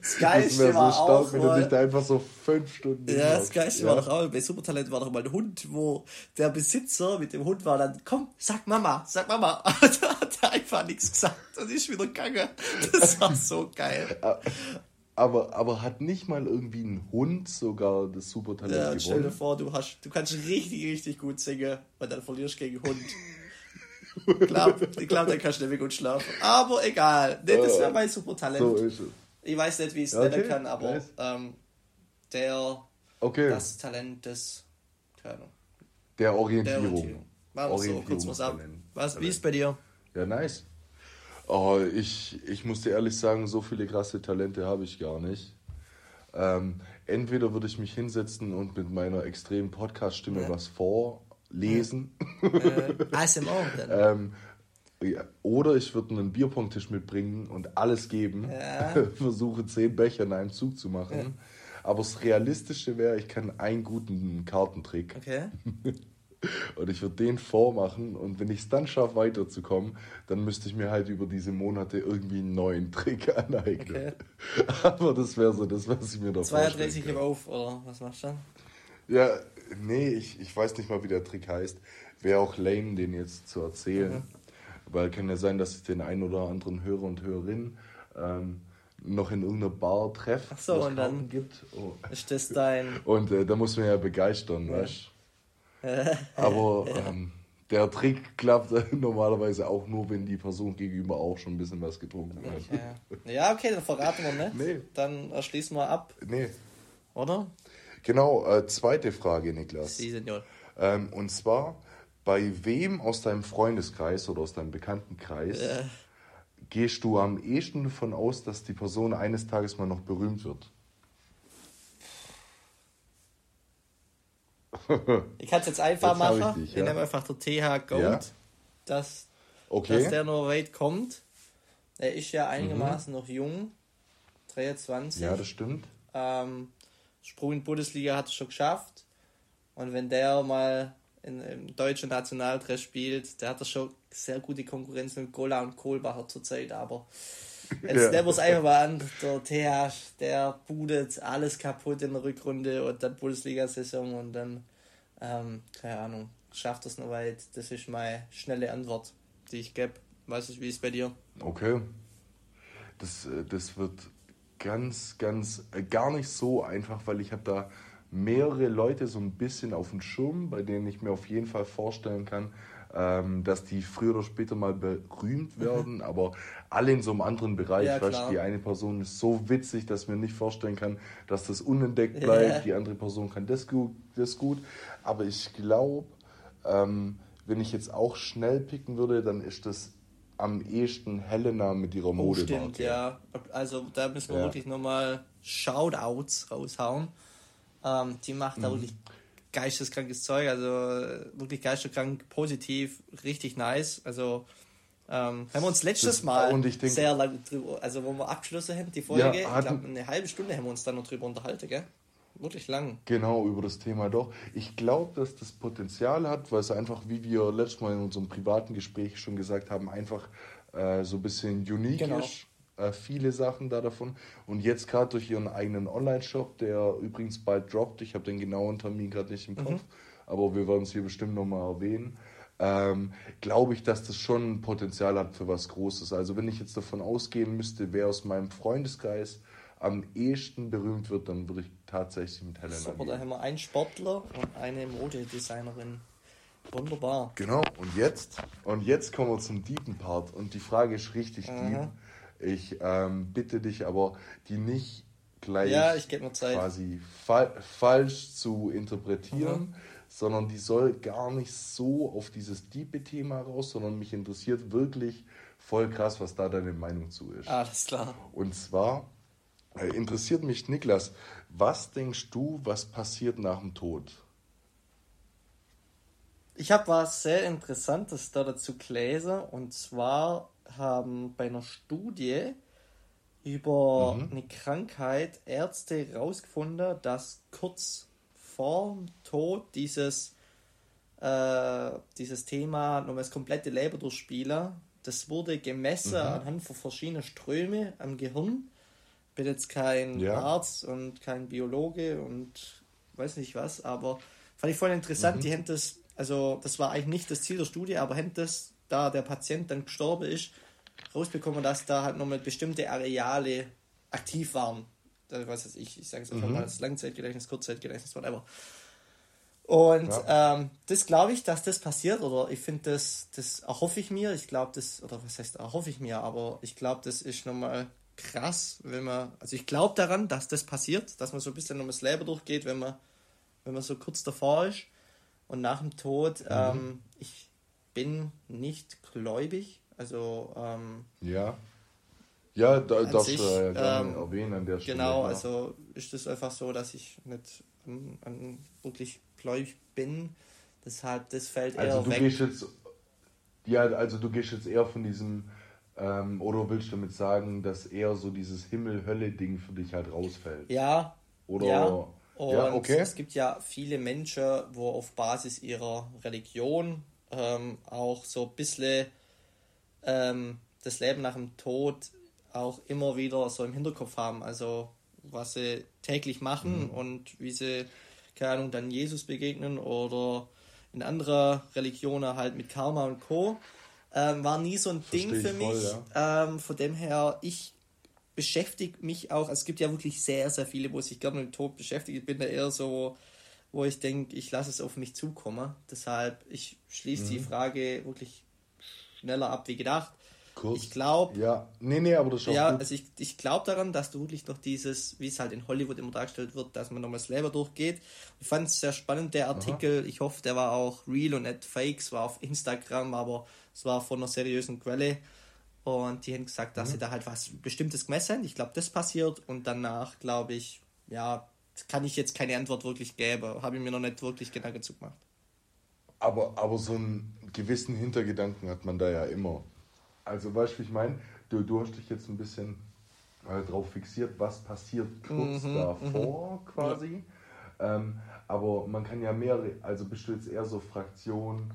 Das Geilste das war so stark, auch wenn du dich da einfach so fünf Stunden Ja, das Geilste ja. war doch auch, bei Supertalent war doch mal ein Hund, wo der Besitzer mit dem Hund war dann, komm, sag Mama, sag Mama. *laughs* Und hat einfach nichts gesagt und ist wieder gegangen. Das war so geil. aber, aber hat nicht mal irgendwie ein Hund sogar das Supertalent ja, gewonnen? Stell dir vor, du, hast, du kannst richtig, richtig gut singen, weil dann verlierst du gegen Hund. ich glaube, glaub, dann kannst du nicht mehr gut schlafen. Aber egal. Nee, das wäre mein Supertalent. So ist es. Ich weiß nicht, wie ich es okay, nennen kann, aber ähm, der, okay. das Talent des, keine Ahnung. Der Orientierung. Der Orientierung. Machen wir so, kurz was ab. Was, wie ist bei dir? Ja, nice. Oh, ich, ich muss dir ehrlich sagen, so viele krasse Talente habe ich gar nicht. Ähm, entweder würde ich mich hinsetzen und mit meiner extremen Podcast-Stimme ja. was vorlesen. Äh, ASMR *laughs* dann. ähm, ja, oder ich würde einen Bierpongtisch mitbringen und alles geben. Ja. *laughs* Versuche zehn Becher in einem Zug zu machen. Aber das Realistische wäre, ich kann einen guten Kartentrick. Okay. *laughs* Und ich würde den vormachen und wenn ich es dann schaffe, weiterzukommen, dann müsste ich mir halt über diese Monate irgendwie einen neuen Trick *laughs* aneignen. Okay. Aber das wäre so das, was ich mir da 32 gebe auf, oder was machst du dann? Ja, nee, ich, ich weiß nicht mal, wie der Trick heißt. Wäre auch lame, den jetzt zu erzählen. Mhm. Weil kann ja sein, dass ich den einen oder anderen Hörer und Hörerin ähm, noch in irgendeiner Bar treffe. Ach so, und dann gibt. Oh. ist das dein. Und äh, da muss man ja begeistern, ja. weißt du? *laughs* Aber ähm, der Trick klappt *laughs* normalerweise auch nur, wenn die Person gegenüber auch schon ein bisschen was getrunken hat. Ja, ja okay, dann verraten wir nicht. Nee. Dann erschließen wir ab. Nee. Oder? Genau, äh, zweite Frage, Niklas. Sie, Senior. Ähm, und zwar, bei wem aus deinem Freundeskreis oder aus deinem Bekanntenkreis äh. gehst du am ehesten davon aus, dass die Person eines Tages mal noch berühmt wird? *laughs* ich kann es jetzt einfach jetzt machen. Ich, dich, ja. nehme einfach der TH Gold, ja. dass, okay. dass der noch weit kommt. Er ist ja einigermaßen mhm. noch jung, 23. Ja, das stimmt. Ähm, Sprung in die Bundesliga hat er schon geschafft. Und wenn der mal in, im deutschen Nationaldress spielt, der hat er schon sehr gute Konkurrenz mit Gola und Kohlbacher zurzeit, aber Jetzt ja. nehmen wir es einfach mal an. Der TH, der budet alles kaputt in der Rückrunde und dann Bundesliga-Saison und dann, ähm, keine Ahnung, schafft das noch weit. Das ist meine schnelle Antwort, die ich gebe. Weiß ich, wie ist es bei dir? Okay. Das, äh, das wird ganz, ganz, äh, gar nicht so einfach, weil ich habe da mehrere Leute so ein bisschen auf dem Schirm, bei denen ich mir auf jeden Fall vorstellen kann, ähm, dass die früher oder später mal berühmt mhm. werden, aber alle in so einem anderen Bereich. Ja, weißt, die eine Person ist so witzig, dass ich mir nicht vorstellen kann, dass das unentdeckt bleibt. Ja. Die andere Person kann das gut. Das gut. Aber ich glaube, ähm, wenn ich jetzt auch schnell picken würde, dann ist das am ehesten Helena mit ihrer Mode. Oh, stimmt, ja. Also da müssen wir ja. wirklich nochmal Shoutouts raushauen. Ähm, die macht da mhm. wirklich geisteskrankes Zeug, also wirklich geisteskrank positiv, richtig nice. Also Ähm, haben wir uns letztes Mal denk, sehr lange drüber, also wo wir abgeschlossen haben, die Folge, ja, ich glaube eine halbe Stunde haben wir uns dann noch drüber unterhalten, gell? Wirklich lang. Genau, über das Thema doch. Ich glaube, dass das Potenzial hat, weil es einfach, wie wir letztes Mal in unserem privaten Gespräch schon gesagt haben, einfach äh, so ein bisschen unique genau. ist. Äh, viele Sachen da davon. Und jetzt gerade durch ihren eigenen Online-Shop, der übrigens bald droppt. Ich habe den genauen Termin gerade nicht im Kopf, mhm. aber wir wollen es hier bestimmt nochmal erwähnen ähm, glaube ich, dass das schon Potenzial hat für was Großes. Also wenn ich jetzt davon ausgehen müsste, wer aus meinem Freundeskreis am ehesten berühmt wird, dann würde ich tatsächlich mit Helena Super, gehen. da haben wir einen Sportler und eine Modedesignerin. Wunderbar. Genau, und jetzt, und jetzt kommen wir zum deepen Part. Und die Frage ist richtig Aha. deep. Ich ähm, bitte dich aber, die nicht gleich ja, quasi fa falsch zu interpretieren. Aha sondern die soll gar nicht so auf dieses diepe Thema raus, sondern mich interessiert wirklich voll krass, was da deine Meinung zu ist. Alles klar. Und zwar äh, interessiert mich, Niklas, was denkst du, was passiert nach dem Tod? Ich habe was sehr Interessantes da dazu gelesen und zwar haben bei einer Studie über mhm. eine Krankheit Ärzte herausgefunden, dass kurz vor Tod dieses, äh, dieses Thema noch das komplette Leben durchspielen. Das wurde gemessen mhm. anhand von verschiedenen Strömen am Gehirn. Ich bin jetzt kein ja. Arzt und kein Biologe und weiß nicht was, aber fand ich voll interessant. Mhm. Die haben das, also das war eigentlich nicht das Ziel der Studie, aber haben das, da der Patient dann gestorben ist, rausbekommen, dass da halt nochmal bestimmte Areale aktiv waren was weiß ich, ich sage es einfach mhm. mal als Langzeitgedächtnis, Kurzzeitgedächtnis, whatever. Und ja. ähm, das glaube ich, dass das passiert, oder ich finde das, das erhoffe ich mir, ich glaube das, oder was heißt erhoffe ich mir, aber ich glaube, das ist nochmal krass, wenn man, also ich glaube daran, dass das passiert, dass man so ein bisschen um das Leben durchgeht, wenn man, wenn man so kurz davor ist und nach dem Tod, mhm. ähm, ich bin nicht gläubig, also ähm, ja. Ja, da darfst sich, gerne ähm, erwähnen an der Stelle. Genau, ja. also ist es einfach so, dass ich nicht an, an wirklich gläubig bin. Deshalb, das fällt also eher du weg. Gehst jetzt, ja, also du gehst jetzt eher von diesem, ähm, oder willst du damit sagen, dass eher so dieses Himmel-Hölle-Ding für dich halt rausfällt? Ja. Oder. Ja. Und ja, okay. es gibt ja viele Menschen, wo auf Basis ihrer Religion ähm, auch so ein bisschen ähm, das Leben nach dem Tod auch immer wieder so im Hinterkopf haben. Also was sie täglich machen mhm. und wie sie, keine Ahnung, dann Jesus begegnen oder in anderer Religionen halt mit Karma und Co. Ähm, war nie so ein Versteh Ding für mich. Voll, ja. ähm, von dem her, ich beschäftige mich auch, es gibt ja wirklich sehr, sehr viele, wo sich gerne mit Tod beschäftigen. Ich bin da eher so, wo ich denke, ich lasse es auf mich zukommen. Deshalb, ich schließe mhm. die Frage wirklich schneller ab wie gedacht. Kurz. Ich glaube. Ja, nee, nee, aber das ist Ja, gut. also ich, ich glaube daran, dass du wirklich noch dieses, wie es halt in Hollywood immer dargestellt wird, dass man nochmal Leben durchgeht. Ich fand es sehr spannend, der Artikel. Aha. Ich hoffe, der war auch real und nicht fake. Es war auf Instagram, aber es war von einer seriösen Quelle. Und die haben gesagt, dass mhm. sie da halt was Bestimmtes gemessen haben. Ich glaube, das passiert. Und danach, glaube ich, ja, kann ich jetzt keine Antwort wirklich geben. Habe ich mir noch nicht wirklich Gedanken zu gemacht. Aber, aber so einen gewissen Hintergedanken hat man da ja immer. Also weißt du, wie ich meine? Du, du hast dich jetzt ein bisschen äh, darauf fixiert, was passiert kurz mhm, davor mhm. quasi. Ja. Ähm, aber man kann ja mehrere, also bist du jetzt eher so Fraktion,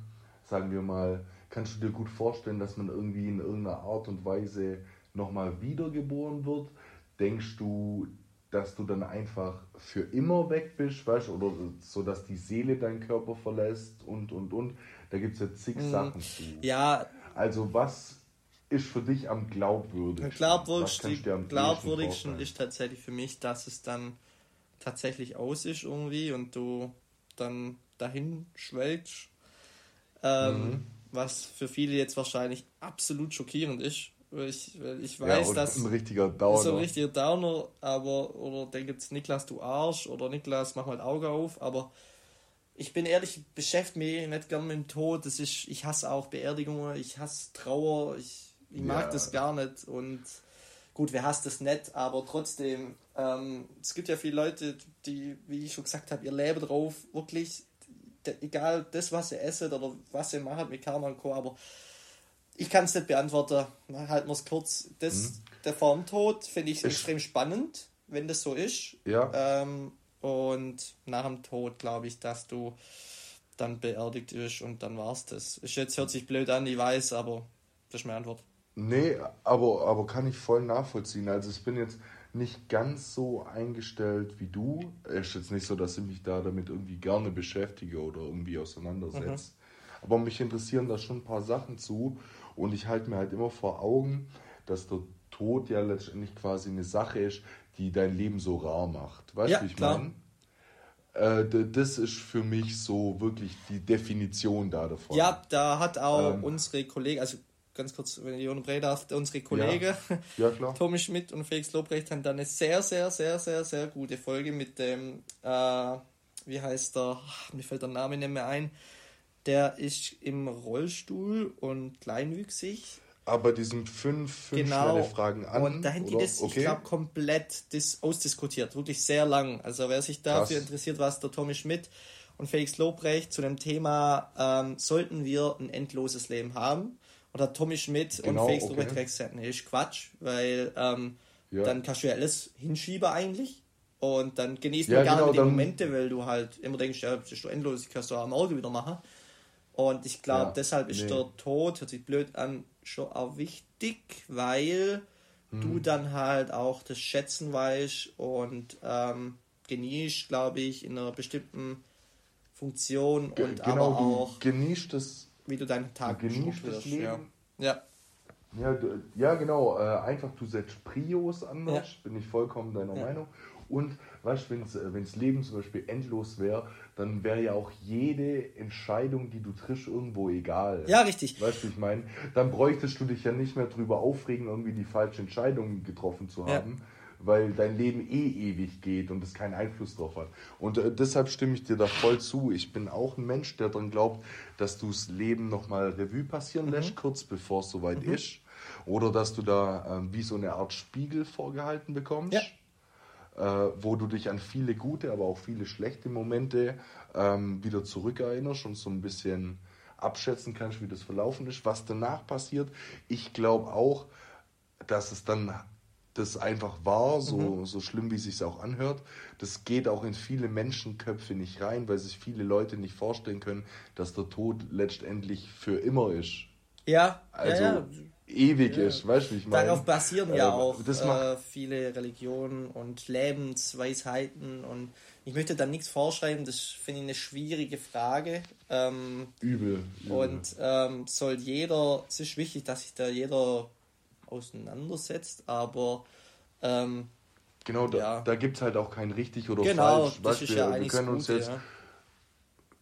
sagen wir mal, kannst du dir gut vorstellen, dass man irgendwie in irgendeiner Art und Weise nochmal wiedergeboren wird? Denkst du, dass du dann einfach für immer weg bist, weißt du, oder so, dass die Seele deinen Körper verlässt und und und? Da gibt es ja zig mhm. Sachen zu. Ja. Also was ist für dich am glaubwürdigsten? Glaubwürdigsten, am glaubwürdigsten ist tatsächlich für mich, dass es dann tatsächlich aus ist irgendwie und du dann dahin schwelgst. Ähm, mhm. Was für viele jetzt wahrscheinlich absolut schockierend ist. Ich, ich weiß, ja, dass. Ein richtiger Downer. So ein richtiger Downer, aber. Oder denkt jetzt Niklas, du Arsch. Oder Niklas, mach mal das Auge auf. Aber ich bin ehrlich, beschäftige mich nicht gern mit dem Tod. Das ist, ich hasse auch Beerdigungen, ich hasse Trauer, ich ich mag ja. das gar nicht und gut, wer hasst das nicht, aber trotzdem, ähm, es gibt ja viele Leute, die, wie ich schon gesagt habe, ihr Leben drauf, wirklich, egal das, was ihr esset oder was ihr macht mit Karma und Co., aber ich kann es nicht beantworten. Halten wir es kurz. Das, mhm. Der Formtod finde ich, ich extrem spannend, wenn das so ist. Ja. Ähm, und nach dem Tod glaube ich, dass du dann beerdigt wirst und dann war es das. Ist jetzt hört sich blöd an, ich weiß, aber das ist meine Antwort. Nee, aber, aber kann ich voll nachvollziehen. Also ich bin jetzt nicht ganz so eingestellt wie du. Es ist jetzt nicht so, dass ich mich da damit irgendwie gerne beschäftige oder irgendwie auseinandersetze. Mhm. Aber mich interessieren da schon ein paar Sachen zu und ich halte mir halt immer vor Augen, dass der Tod ja letztendlich quasi eine Sache ist, die dein Leben so rar macht. Weißt du, ja, wie ich meine? Äh, das ist für mich so wirklich die Definition da davon. Ja, da hat auch ähm, unsere Kollegen, also ganz kurz, wenn ich unterbrechen darf, unsere Kollegen ja, ja, *laughs* Tommy Schmidt und Felix Lobrecht haben da eine sehr, sehr, sehr, sehr, sehr gute Folge mit dem, äh, wie heißt der, mir fällt der Name nicht mehr ein, der ist im Rollstuhl und kleinwüchsig. Aber die sind fünf, fünf genau. Fragen an. Und da haben die das, okay. ich glaube, komplett das ausdiskutiert. Wirklich sehr lang. Also wer sich dafür Krass. interessiert, was der Tommy Schmidt und Felix Lobrecht zu dem Thema ähm, sollten wir ein endloses Leben haben? Oder Tommy Schmidt genau, und Felix okay. Lobrecht gesagt, nee, ist Quatsch, weil ähm, ja. dann kannst du ja alles hinschieben eigentlich. Und dann genießt ja, man gerne genau, die Momente, weil du halt immer denkst, ja, das ist doch endlos, ich kannst du am Auge wieder machen. Und ich glaube, ja, deshalb ist nee. der Tod, hört sich blöd an, schon auch wichtig, weil hm. du dann halt auch das Schätzen weißt und ähm, genießt, glaube ich, in einer bestimmten Funktion und genau, aber auch genießt das, wie du deinen Tag genießt das Leben. Ja. ja. Ja, ja, genau. Äh, einfach du setzt Prios anders, ja. bin ich vollkommen deiner. Meinung. Und weißt du, wenn das Leben zum Beispiel endlos wäre, dann wäre ja auch jede Entscheidung, die du triffst, irgendwo egal. Ja, richtig. Weißt du, ich meine, dann bräuchtest du dich ja nicht mehr drüber aufregen, irgendwie die falsche Entscheidung getroffen zu haben. Ja weil dein Leben eh ewig geht und es keinen Einfluss drauf hat. Und äh, deshalb stimme ich dir da voll zu. Ich bin auch ein Mensch, der daran glaubt, dass du das Leben nochmal Revue passieren lässt, mhm. kurz bevor es soweit mhm. ist. Oder dass du da äh, wie so eine Art Spiegel vorgehalten bekommst. Ja äh, wo du dich an viele gute, aber auch viele schlechte Momente ähm, wieder zurückerinnerst und so ein bisschen abschätzen kannst, wie das verlaufen ist, was danach passiert. Ich glaube auch, dass es dann das einfach war, so, mhm. so schlimm wie es sich auch anhört. Das geht auch in viele Menschenköpfe nicht rein, weil sich viele Leute nicht vorstellen können, dass der Tod letztendlich für immer ist. Ja, also ja, ja ewig ja. ist, weißt du, ich meine. Darauf basieren ja äh, auch äh, viele Religionen und Lebensweisheiten und ich möchte da nichts vorschreiben, das finde ich eine schwierige Frage. Ähm, übel, übel. Und ähm, soll jeder, es ist wichtig, dass sich da jeder auseinandersetzt, aber ähm, Genau, da, ja. da gibt es halt auch kein richtig oder genau, falsch. Das ist wir, ja wir können uns jetzt ja.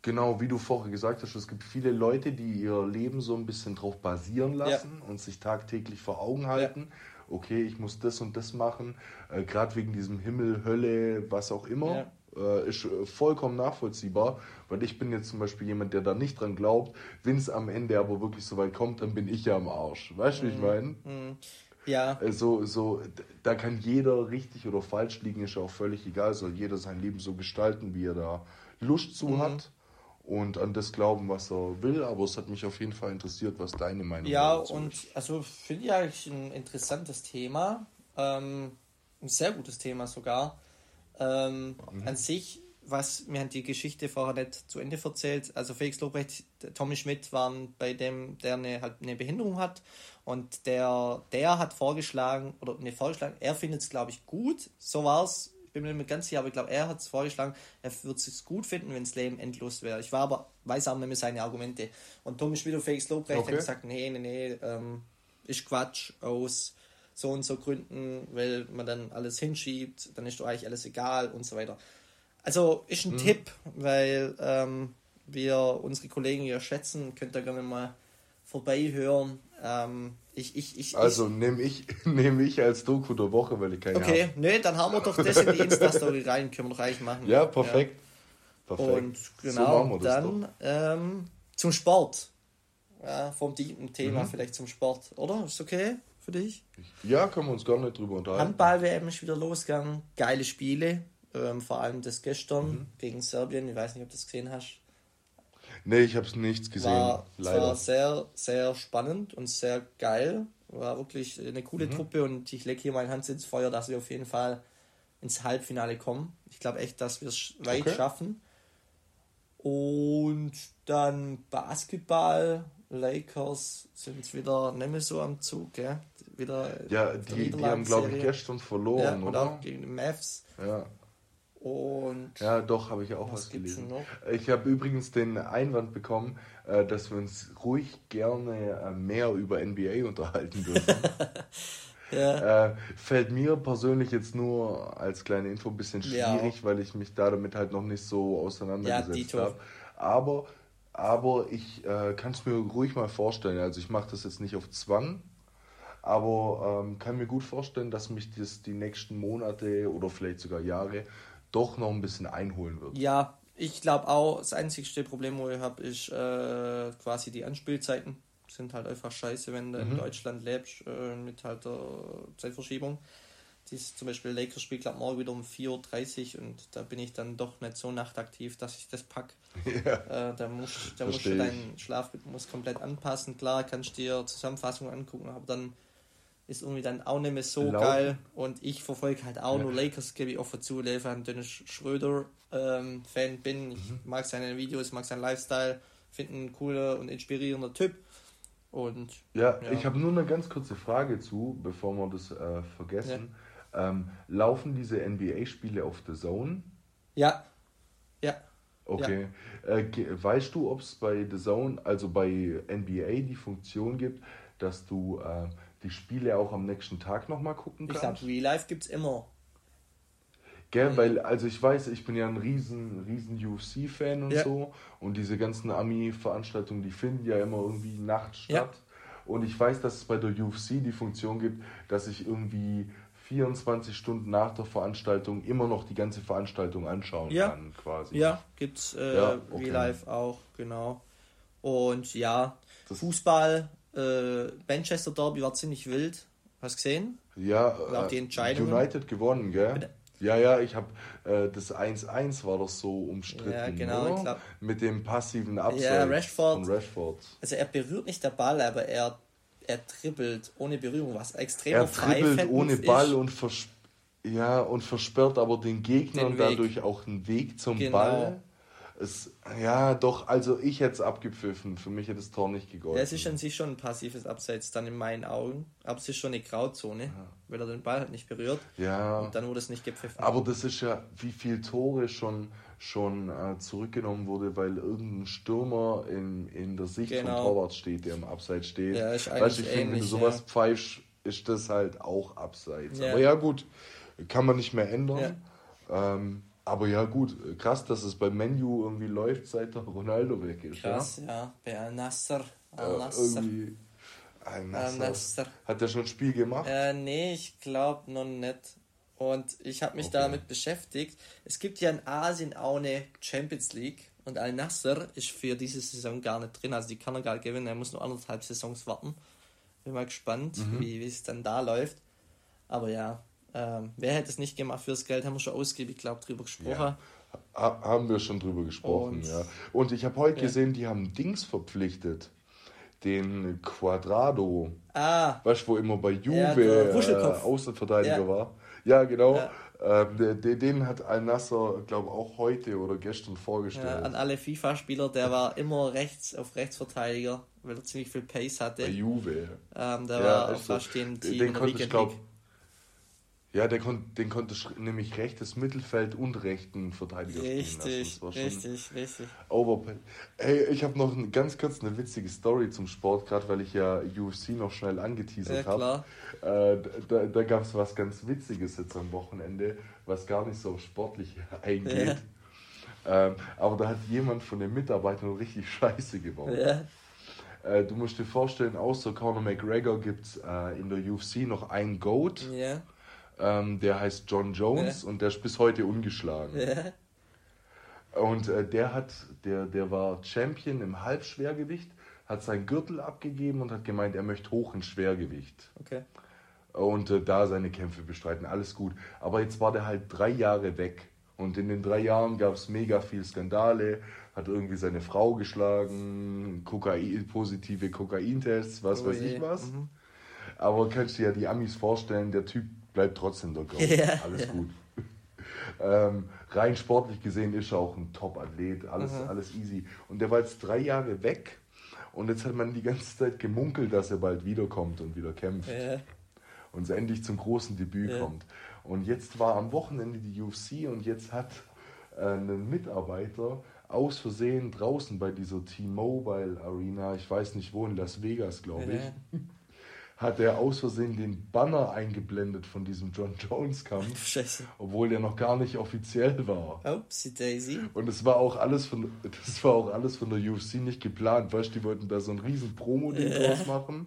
Genau, wie du vorher gesagt hast, es gibt viele Leute, die ihr Leben so ein bisschen drauf basieren lassen ja. und sich tagtäglich vor Augen halten. Ja. Okay, ich muss das und das machen, äh, gerade wegen diesem Himmel, Hölle, was auch immer. Ja. Äh, ist äh, vollkommen nachvollziehbar, weil ich bin jetzt zum Beispiel jemand, der da nicht dran glaubt. Wenn es am Ende aber wirklich so weit kommt, dann bin ich ja am Arsch. Weißt du, mhm. wie ich mhm. meine? Mhm. Ja. Also, so, da kann jeder richtig oder falsch liegen, ist ja auch völlig egal. Soll jeder sein Leben so gestalten, wie er da Lust zu mhm. hat und an das glauben, was er will. Aber es hat mich auf jeden Fall interessiert, was deine Meinung ist. Ja, und also finde ich eigentlich ein interessantes Thema. Ähm, ein sehr gutes Thema sogar. Ähm, mhm. An sich, was mir die Geschichte vorher nicht zu Ende erzählt. Also Felix Lobrecht, Tommy Schmidt waren bei dem, der eine, halt eine Behinderung hat. Und der, der hat vorgeschlagen, oder ne, vorgeschlagen, er findet es, glaube ich, gut. So war es bin mir nicht ganz sicher, aber ich glaube, er hat es vorgeschlagen, er würde es gut finden, wenn das Leben endlos wäre. Ich war aber, weiß auch nicht mehr seine Argumente. Und Thomas Schmidt und Felix Lobrecht okay. haben gesagt, nee, nee, nee, ähm, ist Quatsch aus so und so Gründen, weil man dann alles hinschiebt, dann ist doch eigentlich alles egal und so weiter. Also ist ein mhm. Tipp, weil ähm, wir unsere Kollegen ja schätzen, könnt ihr gerne mal vorbeihören. Ähm, ich, ich, ich, also nehme ich, *laughs* nehm ich als Doku der Woche, weil ich keine Okay, hab. nee, dann haben wir doch das in die Insta-Story rein, können wir doch eigentlich machen. Ja, perfekt. Ja. perfekt. Und genau, so dann ähm, zum Sport. Ja, vom tiefen Thema mhm. vielleicht zum Sport, oder? Ist okay für dich? Ja, können wir uns gar nicht drüber unterhalten. Handball-WM ist wieder losgegangen, geile Spiele, ähm, vor allem das gestern mhm. gegen Serbien, ich weiß nicht, ob du das gesehen hast. Nee, ich habe nichts gesehen. War, leider. war sehr, sehr spannend und sehr geil. War wirklich eine coole mhm. Truppe und ich lege hier meine Hand ins Feuer, dass wir auf jeden Fall ins Halbfinale kommen. Ich glaube echt, dass wir es weit okay. schaffen. Und dann Basketball, Lakers sind wieder nicht mehr so am Zug, gell? Wieder ja, die, die haben, glaube ich, gestern verloren, ja, oder? Auch gegen die Mavs. Ja. Und ja, doch, habe ich auch was, was gelesen. Ich habe übrigens den Einwand bekommen, äh, dass wir uns ruhig gerne äh, mehr über NBA *laughs* unterhalten dürfen. *laughs* ja. äh, fällt mir persönlich jetzt nur als kleine Info ein bisschen schwierig, ja. weil ich mich da damit halt noch nicht so auseinandergesetzt ja, habe. Aber, aber ich äh, kann es mir ruhig mal vorstellen. Also ich mache das jetzt nicht auf Zwang, aber ähm, kann mir gut vorstellen, dass mich das die nächsten Monate oder vielleicht sogar Jahre doch noch ein bisschen einholen wird. Ja, ich glaube auch, das einzigste Problem, wo ich habe, ist äh, quasi die Anspielzeiten. Sind halt einfach scheiße, wenn du mhm. in Deutschland lebst, äh, mit halt der Zeitverschiebung. Dies zum Beispiel Lakers spielt glaube morgen wieder um 4.30 Uhr und da bin ich dann doch nicht so nachtaktiv, dass ich das pack. *laughs* Ja. Äh, da musst, da musst du deinen Schlafrhythmus komplett anpassen. Klar, kannst du dir Zusammenfassungen angucken, aber dann ist irgendwie dann auch nicht mehr so Laut. geil. Und ich verfolge halt auch ja. nur Lakers, gebe ich offen zu, weil ich ein Dennis Schröder-Fan ähm, bin. Ich mhm. mag seine Videos, mag seinen Lifestyle, finde ein cooler und inspirierender Typ. Und, ja, ja. ich habe nur eine ganz kurze Frage zu, bevor wir das äh, vergessen. Ja. Ähm, laufen diese NBA-Spiele auf The Zone? Ja. Ja. Okay. Ja. Äh, weißt du, ob es bei The Zone, also bei NBA, die Funktion gibt, dass du äh, die Spiele auch am nächsten Tag nochmal gucken kannst. Ich sag, Real Life gibt's immer. Gell, mhm. weil, also ich weiß, ich bin ja ein riesen, riesen UFC-Fan und ja. so. Und diese ganzen Ami-Veranstaltungen, die finden ja immer irgendwie nachts statt. Ja. Und ich weiß, dass es bei der UFC die Funktion gibt, dass ich irgendwie 24 Stunden nach der Veranstaltung immer noch die ganze Veranstaltung anschauen ja. kann, quasi. Ja, gibt's äh, ja, okay. Real Life auch, genau. Und ja, das Fußball äh, Manchester Derby war ziemlich wild. Hast du gesehen? Ja, äh, die Entscheidung. United gewonnen, gell? Bitte? Ja, ja, ich habe äh, das 1-1 war doch so umstritten. Ja, genau, oder? Mit dem passiven Abseits ja, Rashford, von Rashford. Also er berührt nicht der Ball, aber er, er dribbelt ohne Berührung, was extrem Er dribbelt ohne Ball und, vers ja, und versperrt aber den Gegnern den dadurch auch einen Weg zum genau. Ball. Es, ja, doch, also ich hätte es abgepfiffen. Für mich hätte das Tor nicht gegolten. Ja, es ist an sich schon ein passives Abseits dann in meinen Augen. Aber es ist schon eine Grauzone, ja. weil er den Ball halt nicht berührt. Ja. Und dann wurde es nicht gepfiffen. Aber das ist ja, wie viele Tore schon, schon äh, zurückgenommen wurde, weil irgendein Stürmer in, in der Sicht genau. vom Torwart steht, der im Abseits steht. Ja, ist eigentlich weißt, ich finde, wenn du sowas ja. pfeifst, ist das halt auch Abseits. Ja. Aber ja, gut, kann man nicht mehr ändern. Ähm, aber ja, gut, krass, dass es beim Menu irgendwie läuft, seit der Ronaldo weg ist. Krass, ja, ja. bei Al-Nasser. Al-Nasser. Äh, Al-Nasser. Hat er schon ein Spiel gemacht? Äh, nee, ich glaube noch nicht. Und ich habe mich okay. damit beschäftigt. Es gibt ja in Asien auch eine Champions League und Al-Nasser ist für diese Saison gar nicht drin. Also die kann er gar nicht gewinnen, er muss nur anderthalb Saisons warten. Bin mal gespannt, mhm. wie es dann da läuft. Aber ja, ähm, wer hätte es nicht gemacht fürs Geld, haben wir schon ausgiebig, glaube drüber gesprochen. Ja, haben wir schon drüber gesprochen, und, ja. Und ich habe heute ja. gesehen, die haben Dings verpflichtet. Den Quadrado. Ah. Weißt du, wo immer bei Juve ja, äh, Außenverteidiger ja. war? Ja, genau. Ja. Ähm, den, den hat Al-Nasser, glaube ich, auch heute oder gestern vorgestellt. Ja, an alle FIFA-Spieler, der war immer rechts auf Rechtsverteidiger, weil er ziemlich viel Pace hatte. Bei Juve. Ähm, der war auch fast dem Team den konnte ich, glaube ja, der kon den konnte nämlich rechtes Mittelfeld und rechten Verteidiger richtig, spielen lassen. Richtig, richtig. Overpay. Hey, ich habe noch ein, ganz kurz eine witzige Story zum Sport, gerade weil ich ja UFC noch schnell angeteasert ja, habe. Äh, da da gab es was ganz Witziges jetzt am Wochenende, was gar nicht so sportlich *laughs* eingeht. Ja. Ähm, aber da hat jemand von den Mitarbeitern richtig *laughs* Scheiße gebaut. Ja. Äh, du musst dir vorstellen, außer Conor McGregor gibt es äh, in der UFC noch einen Goat. Ja ähm, der heißt John Jones ja. und der ist bis heute ungeschlagen. Ja. Und äh, der hat, der, der war Champion im Halbschwergewicht, hat seinen Gürtel abgegeben und hat gemeint, er möchte hoch ins Schwergewicht. Okay. Und äh, da seine Kämpfe bestreiten, alles gut. Aber jetzt war der halt drei Jahre weg. Und in den drei Jahren gab es mega viel Skandale, hat irgendwie seine Frau geschlagen, Kokain, positive Kokaintests, was Oh weiß je. ich was. Mhm. Aber kannst du dir ja die Amis vorstellen, der Typ bleibt trotzdem Goat. *laughs* Ja, Alles ja. gut. *laughs* ähm, rein sportlich gesehen ist er auch ein Top-Athlet, alles, Mhm. alles easy. Und der war jetzt drei Jahre weg und jetzt hat man die ganze Zeit gemunkelt, dass er bald wiederkommt und wieder kämpft Ja. und so endlich zum großen Debüt Ja. kommt. Und jetzt war am Wochenende die UFC und jetzt hat äh, ein Mitarbeiter aus Versehen draußen bei dieser T-Mobile Arena, ich weiß nicht wo, in Las Vegas, glaube ich, Ja. Hat er aus Versehen den Banner eingeblendet von diesem John Jones Kampf, *laughs* Scheiße. obwohl der noch gar nicht offiziell war. Upsi Daisy. Und es war auch alles von *laughs* das war auch alles von der UFC nicht geplant, weißt du, die wollten da so ein riesen Promo-Ding Ja. draus machen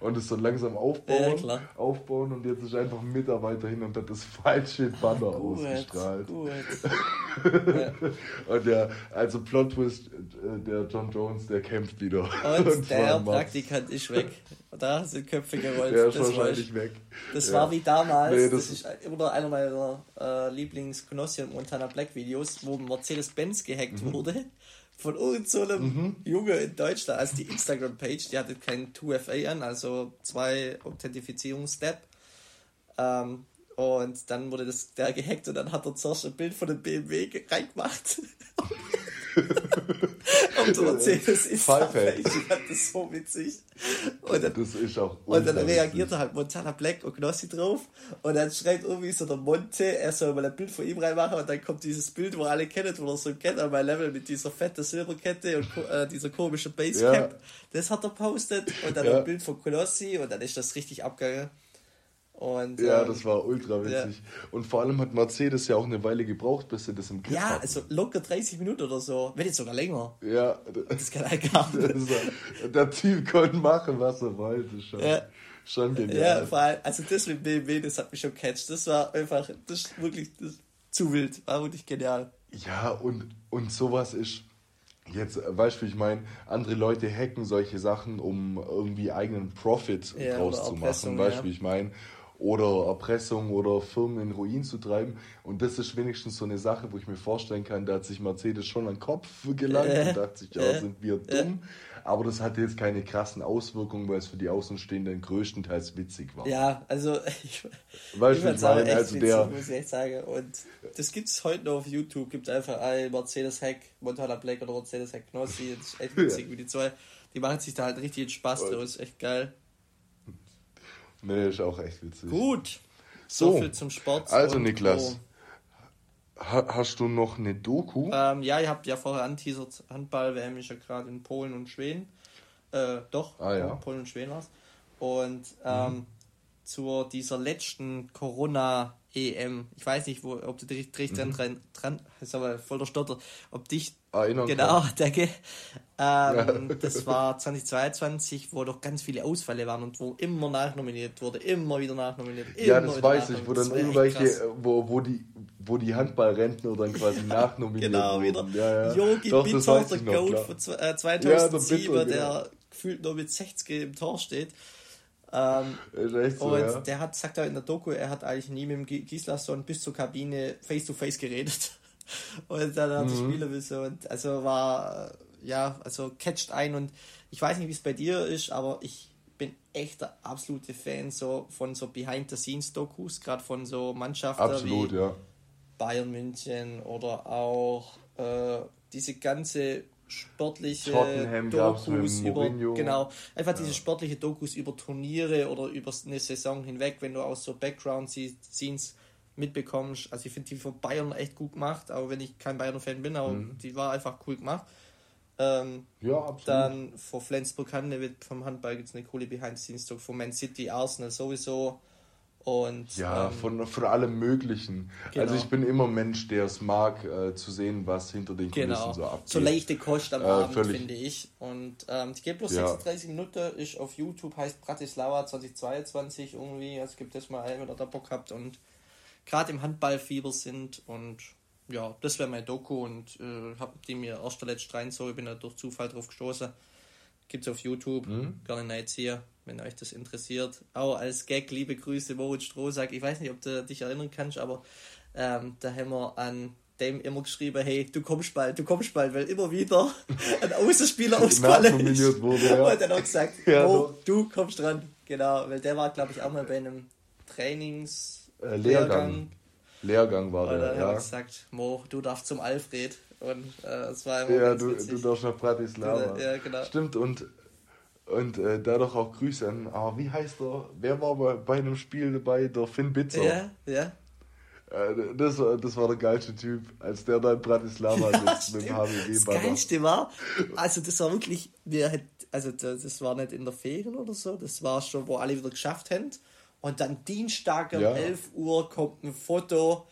und es so langsam Ja, aufbauen, klar. aufbauen und jetzt ist einfach ein Mitarbeiter hin und hat das falsche Banner Gut, ausgestrahlt. gut. ja. *laughs* Und der, also Plot Twist, äh, der John Jones, der kämpft wieder. Und *laughs* zwar der. Praktikant ist weg. Da sind Köpfe gerollt. Der ist das wahrscheinlich war, weg. das Ja. war wie damals. Nee, das, das- ist immer noch einer meiner äh, Lieblings-Knossi und Montana Black Videos, wo Mercedes-Benz gehackt Mhm. wurde. Von irgend so einem Junge in Deutschland. Also die Instagram-Page, die hatte kein 2FA an, also zwei Authentifizierungsstep. Ähm, und dann wurde das der gehackt und dann hat er zuerst ein Bild von dem BMW ge- *laughs* reingemacht. und der Mercedes ist Pfeife. Ich fand das so witzig. Und dann, Das ist auch und dann ultra reagiert witzig. er halt Montana Black und Knossi drauf. Und dann schreibt irgendwie so der Monte, er soll mal ein Bild von ihm reinmachen. Und dann kommt dieses Bild, wo alle kennen, wo er so kennt an mein Level mit dieser fette Silberkette und äh, dieser komischen Basecap. Ja. Das hat er postet. Und dann Ja. ein Bild von Knossi. Und dann ist das richtig abgegangen. Und, Ja, ähm, das war ultra witzig. Und vor allem hat Mercedes ja auch eine Weile gebraucht, bis sie das im Griff ja, hatten. also locker 30 Minuten oder so. Wenn nicht sogar länger. Ja, Das kann halt gar *laughs* nicht. der Typ konnte machen, was er wollte. Schon, Ja. schon Ja, genial. vor allem, also das mit BMW, das hat mich schon catcht. Das war einfach, das ist wirklich das ist zu wild. War wirklich genial. Ja, und, und sowas ist. Jetzt, weißt du, ich meine, andere Leute hacken solche Sachen, um irgendwie eigenen Profit Ja, draus zu machen. Weißt ja. du, wie ich meine? Oder Erpressung oder Firmen in Ruin zu treiben. Und das ist wenigstens so eine Sache, wo ich mir vorstellen kann, da hat sich Mercedes schon an den Kopf gelangt Äh, und dachte sich, ja, äh, sind wir dumm. Aber das hatte jetzt keine krassen Auswirkungen, weil es für die Außenstehenden größtenteils witzig war. Ja, also *laughs* ich, Weißt ich ich meine? echt Also witzig, der, muss ich echt sagen. Und das gibt es heute noch auf YouTube. Gibt einfach ein Mercedes-Hack, Montana Black oder Mercedes-Hack Knossi. Das ist echt *laughs* witzig, wie die zwei, die machen sich da halt richtig Spaß Und- draus. Echt geil. Nee, ist auch echt witzig. Gut. So, So viel zum Sport. Also Niklas, ha hast du noch eine Doku? Ähm, ja, ihr habt ja vorher anteasert, Handball-WM ist ja gerade in Polen und Schweden. Äh, doch, Ah, ja. Polen und Schweden war's. Und ähm, zu dieser letzten Corona-EM, ich weiß nicht, wo, ob du dich dich dran, dran, dran, ist aber voll der Stotter, ob dich, Erinnern genau, kannst. danke, ähm, das war 2022, wo doch ganz viele Ausfälle waren und wo immer nachnominiert wurde, immer wieder nachnominiert, immer Ja, das wieder weiß ich, wo dann irgendwelche, äh, wo, wo die, wo die Handballrentner dann *laughs* quasi nachnominiert Genau, wieder. wurden. Ja, ja. Yogi Doch, Bitter, der noch, Goat von zwe- äh, Ja, der 2007, Bitter, der gefühlt nur mit 60 im Tor steht. Ähm, so, und ja. der hat, sagt er in der Doku, er hat eigentlich nie mit dem Gi- Gislason bis zur Kabine face to face geredet. *laughs* Und dann hat er Mhm. spielen müssen. Und also war, äh, ja, also catcht ein. Und ich weiß nicht, wie es bei dir ist, aber ich bin echt der absolute Fan so von so Behind-the-Scenes-Dokus, gerade von so Mannschaften Absolut, wie ja. Bayern München oder auch äh, diese ganze sportliche Tottenham Dokus über genau einfach diese sportliche Dokus über Turniere oder über eine Saison hinweg, wenn du aus so Background Scenes mitbekommst. Also ich finde die von Bayern echt gut gemacht, auch wenn ich kein Bayern Fan bin, aber Mhm. die war einfach cool gemacht. Ähm, Ja, absolut. dann vor Flensburg Handewitt vom Handball gibt es eine coole Behind-the-Scenes-Doku von Man City, Arsenal sowieso. Und ja, ähm, von, von allem Möglichen. Genau. Also ich bin immer Mensch, der es mag, äh, zu sehen, was hinter den Kulissen Genau, so abgeht. so leichte Kost am Äh, Abend, völlig. finde ich. Und ähm, die geht bloß Ja. 36 Minuten, ist auf YouTube, heißt Bratislava 2022 irgendwie. Also gibt das mal ein, wenn ihr da Bock habt und gerade im Handballfieber sind. Und ja, das wäre mein Doku und äh, hab die mir erst der letzte rein so, ich bin da durch Zufall drauf gestoßen. Gibt's auf YouTube, Mhm. gerne hier, wenn euch das interessiert. Auch als Gag, liebe Grüße, Moritz Strohsack. Ich weiß nicht, ob du dich erinnern kannst, aber ähm, da haben wir an dem immer geschrieben, hey, du kommst bald, du kommst bald, weil immer wieder *laughs* ein Außenspieler ausgefallen ist. Wurde, ja. Und dann auch gesagt, *laughs* ja, oh, du kommst dran. Genau, weil der war, glaube ich, auch mal bei einem Trainings... Äh, Lehrgang. Lehrgang war der, ja. Und gesagt, Mo, du darfst zum Alfred. Und äh, es war immer Ja, du, du darfst nach Bratislava. Ja, genau. Stimmt, und und äh, dadurch auch Grüße an, ah, wie heißt er? Wer war bei, bei einem Spiel dabei? Der Finn Bitzer. Ja, ja. Äh, das, war, das war der geilste Typ, als der da in Bratislava *laughs* ja, sitzt mit dem HWG. Das Geilste war, also das war wirklich, wir also das war nicht in der Ferien oder so, das war schon, wo alle wieder geschafft haben. Und dann Dienstag um ja. 11 Uhr kommt ein Foto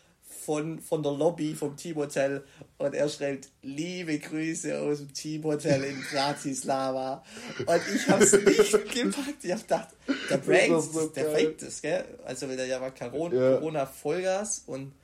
von, von der Lobby vom Teamhotel und er schreibt liebe Grüße aus dem Teamhotel in Bratislava und ich habe es nicht *laughs* gepackt. Ich habe gedacht, der Prank, so der fängt das, gell? Also wenn der ja war Corona, ja. Corona Vollgas und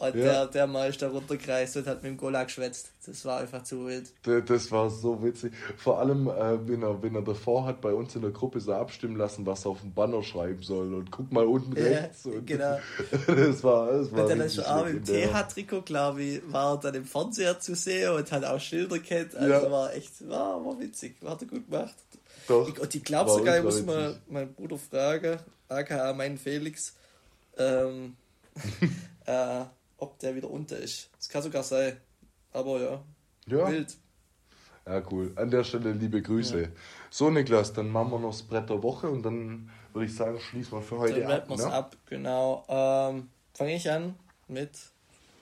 und ja. der, der mal ist da runtergereist und hat mit dem Gola geschwätzt. Das war einfach zu wild. Das war so witzig. Vor allem, äh, wenn, er, wenn er davor hat bei uns in der Gruppe so abstimmen lassen, was er auf dem Banner schreiben soll. Und guck mal unten ja, rechts. Und genau. *laughs* das war, das war Und dann ist auch im TH-Trikot, glaube ich, war dann im Fernseher zu sehen und hat auch Schilder kennt. Also ja. war echt, war, war witzig. Hat er gut gemacht. Doch. Ich, und ich glaube sogar, ich muss mal meinen Bruder fragen, aka mein Felix, ähm, *laughs* äh, ob der wieder unter ist. Das kann sogar sein. Aber ja, ja. wild. Ja, cool. An der Stelle liebe Grüße. Ja. So, Niklas, dann machen wir noch das Brett der Woche und dann würde ich sagen, schließen wir für heute dann ab. Dann ne? ab, genau. Ähm, Fange ich an mit.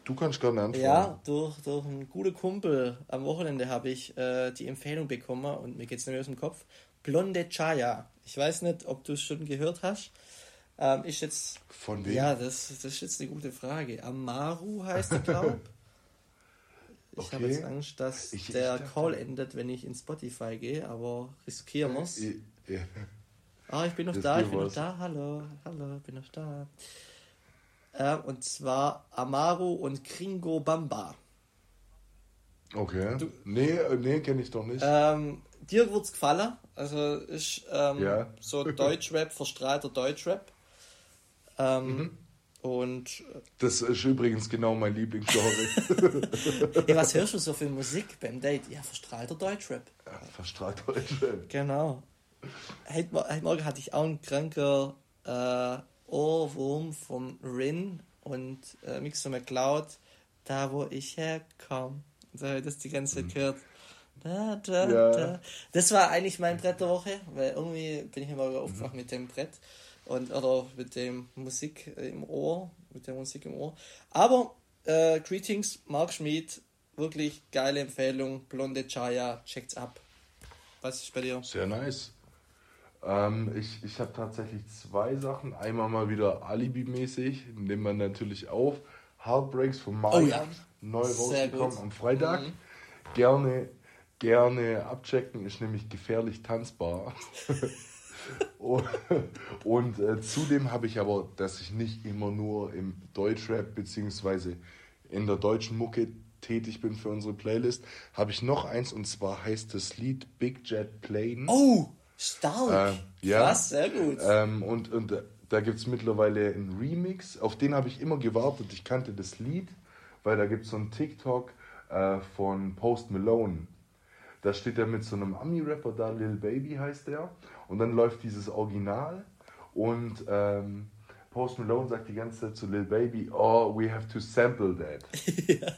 Du kannst gerne anfangen. Ja, durch, durch einen guten Kumpel am Wochenende habe ich äh, die Empfehlung bekommen und mir geht es nicht aus dem Kopf. Blonde Chaya. Ich weiß nicht, ob du es schon gehört hast. Ähm, ist jetzt. Von wem? Ja, das, das ist jetzt eine gute Frage. Amaru heißt er, glaube ich. okay. habe jetzt Angst, dass ich, der ich Call endet, wenn ich in Spotify gehe, aber riskieren wir es. Ja. Ah, ich bin noch das da, ich bin was. noch da. Hallo, hallo, bin noch da. Äh, und zwar Amaru und Kringo Bamba. Okay. Du, nee, äh, nee, kenne ich doch nicht. Ähm, dir wird's gefallen. Also ist ähm, ja. so *laughs* Deutschrap, verstrahlter Deutschrap. Ähm, mhm. Und. Das ist übrigens genau mein Lieblingsgenre. *laughs* ja, was hörst du so für Musik beim Date? Ja, verstrahlter Deutschrap. Ja, verstrahlter Deutschrap. Genau. Heute, heute Morgen hatte ich auch einen kranker äh, Ohrwurm vom Rin und äh, Mixer McCloud, da wo ich herkomme. So habe ich das die ganze Zeit mhm. gehört. Da, da, ja. da. Das war eigentlich mein Brett der Woche, weil irgendwie bin ich immer aufgewacht mhm. mit dem Brett und oder mit dem Musik im Ohr, mit der Musik im Ohr. Aber äh, Greetings, Mark Schmid, wirklich geile Empfehlung, Blonde Chaya, checkt's ab. Was ist bei dir? Sehr nice. Ähm, ich ich habe tatsächlich zwei Sachen. Einmal mal wieder Alibi-mäßig, nehmen wir natürlich auf. Heartbreaks von Marian, oh, ja. neu rausgekommen am Freitag. Mhm. Gerne, gerne abchecken, ist nämlich gefährlich tanzbar. *laughs* und äh, zudem habe ich aber, dass ich nicht immer nur im Deutschrap bzw. in der deutschen Mucke tätig bin für unsere Playlist, habe ich noch eins und zwar heißt das Lied Big Jet Plane. Oh, stark. Äh, ja, Krass, sehr gut. Ähm, und und äh, da gibt es mittlerweile einen Remix, auf den habe ich immer gewartet. Ich kannte das Lied, weil da gibt es so einen TikTok äh, von Post Malone. Da steht er mit so einem Ami-Rapper da, Lil Baby heißt der. Und dann läuft dieses Original und ähm, Post Malone sagt die ganze Zeit zu Lil Baby, oh, we have to sample that. *laughs* ja.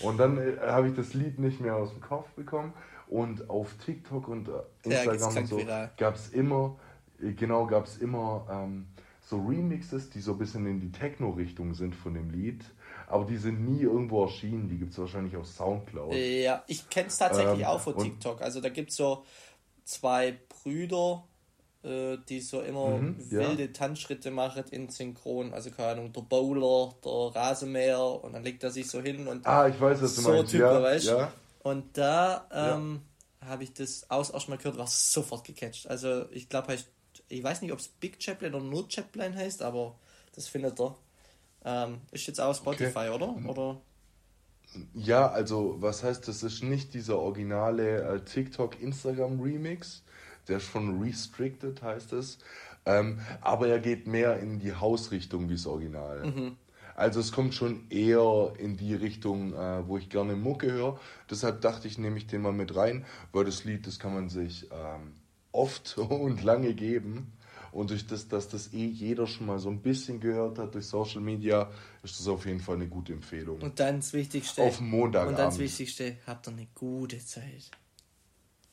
Und dann äh, habe ich das Lied nicht mehr aus dem Kopf bekommen. Und auf TikTok und äh, Instagram ja, und so gab es immer, äh, genau, gab es immer ähm, so Remixes, die so ein bisschen in die Techno-Richtung sind von dem Lied. Aber die sind nie irgendwo erschienen. Die gibt es wahrscheinlich auf Soundcloud. Ja, ich kenne es tatsächlich ähm, auch von TikTok. Also da gibt es so zwei Brüder, die so immer mhm, wilde ja. Tanzschritte machen in Synchron. Also keine Ahnung, der Bowler, der Rasenmäher und dann legt er sich so hin und ah, ich weiß, was du so meinst. Typ, ja, weißt? ja. Und da ähm, habe ich das aus erstmal gehört, war sofort gecatcht. Also ich glaube, ich weiß nicht, ob es Big Chaplin oder nur Chaplin heißt, aber das findet er. Ähm, ist jetzt auch Spotify, okay. oder? oder? Ja, also was heißt, das ist nicht dieser originale äh, TikTok Instagram Remix, der ist schon restricted, heißt es. Ähm, aber er geht mehr in die Hausrichtung wie das Original. Mhm. Also es kommt schon eher in die Richtung, äh, wo ich gerne Mucke höre. Deshalb dachte ich, nehme ich den mal mit rein, weil das Lied, das kann man sich ähm, oft *laughs* und lange geben. Und durch das, dass das eh jeder schon mal so ein bisschen gehört hat durch Social Media, ist das auf jeden Fall eine gute Empfehlung. Und dann das Wichtigste. Auf Montagabend. Und dann das Wichtigste, habt ihr eine gute Zeit.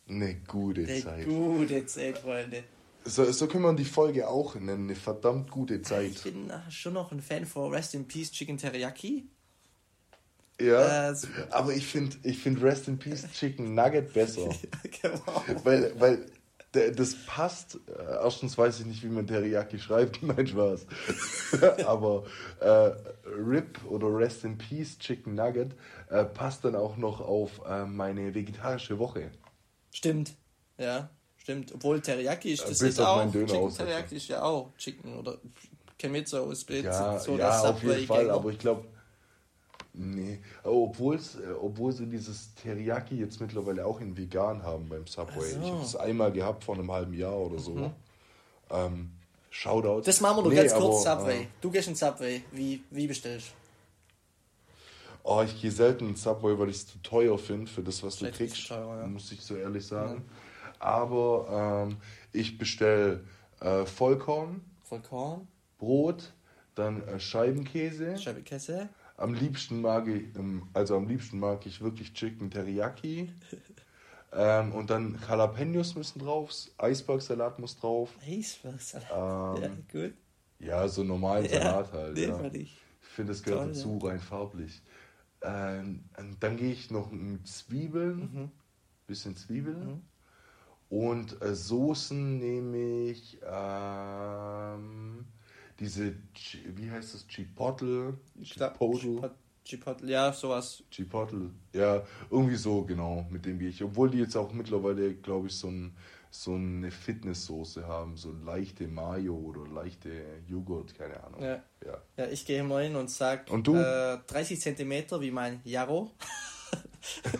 Eine gute Eine Zeit. gute Zeit, Freunde. So, so können wir die Folge auch nennen. Eine verdammt gute Zeit. Ich bin äh, schon noch ein Fan von Rest in Peace Chicken Teriyaki. Ja, Äh, aber ich finde ich find Rest in Peace Chicken Nugget besser. *laughs* genau. weil, weil das passt. Äh, Erstens weiß ich nicht, wie man Teriyaki schreibt. *laughs* Nein, Spaß. *laughs* aber äh, Rip oder Rest in Peace Chicken Nugget äh, passt dann auch noch auf äh, meine vegetarische Woche. Stimmt. Ja, stimmt. Obwohl Teriyaki ist, Äh, das bis ist auch. Chicken aussetzer. Teriyaki ist ja auch Chicken oder Chemizo aus Blitz. Ja, so ja der auf jeden Fall. Aber ich glaube, nee. Äh, obwohl sie dieses Teriyaki jetzt mittlerweile auch in vegan haben beim Subway. So. Mhm. Ich habe es einmal gehabt vor einem halben Jahr oder so. Ähm, Shoutout. Das machen wir nur Nee, ganz kurz, aber, Subway. äh, Du gehst in Subway. Wie, wie bestellst Oh, ich gehe selten in Subway, weil ich es zu teuer finde für das, was du Vielleicht ist es kriegst. teuer, ja. Muss ich so ehrlich sagen. Aber ähm, ich bestelle äh, Vollkorn, Vollkorn, Brot, dann äh, Scheibenkäse. Scheibe Käse. Am liebsten mag ich, ähm, also am liebsten mag ich wirklich Chicken Teriyaki. *laughs* ähm, und dann Jalapenos müssen drauf, Eisbergsalat muss drauf. Eisbergsalat. ja, Ähm, gut. ja, so normalen Ja, Salat halt. nee, ja. ich. Ich finde, das gehört Toll, dazu, rein farblich. Ähm, dann gehe ich noch mit Zwiebeln, Mhm. bisschen Zwiebeln. Und äh, Soßen nehme ich ähm, diese, wie heißt das, Chipotle? Chipotle? Chipot- Chipotle, ja, sowas. Chipotle. Ja, irgendwie so, genau, mit dem gehe ich. Obwohl die jetzt auch mittlerweile, glaube ich, so, ein, so eine Fitnesssoße haben, so leichte Mayo oder leichte Joghurt, keine Ahnung. Ja. ja. Ja, ich gehe mal hin und sag Und du? Äh, 30 Zentimeter wie mein Jarro.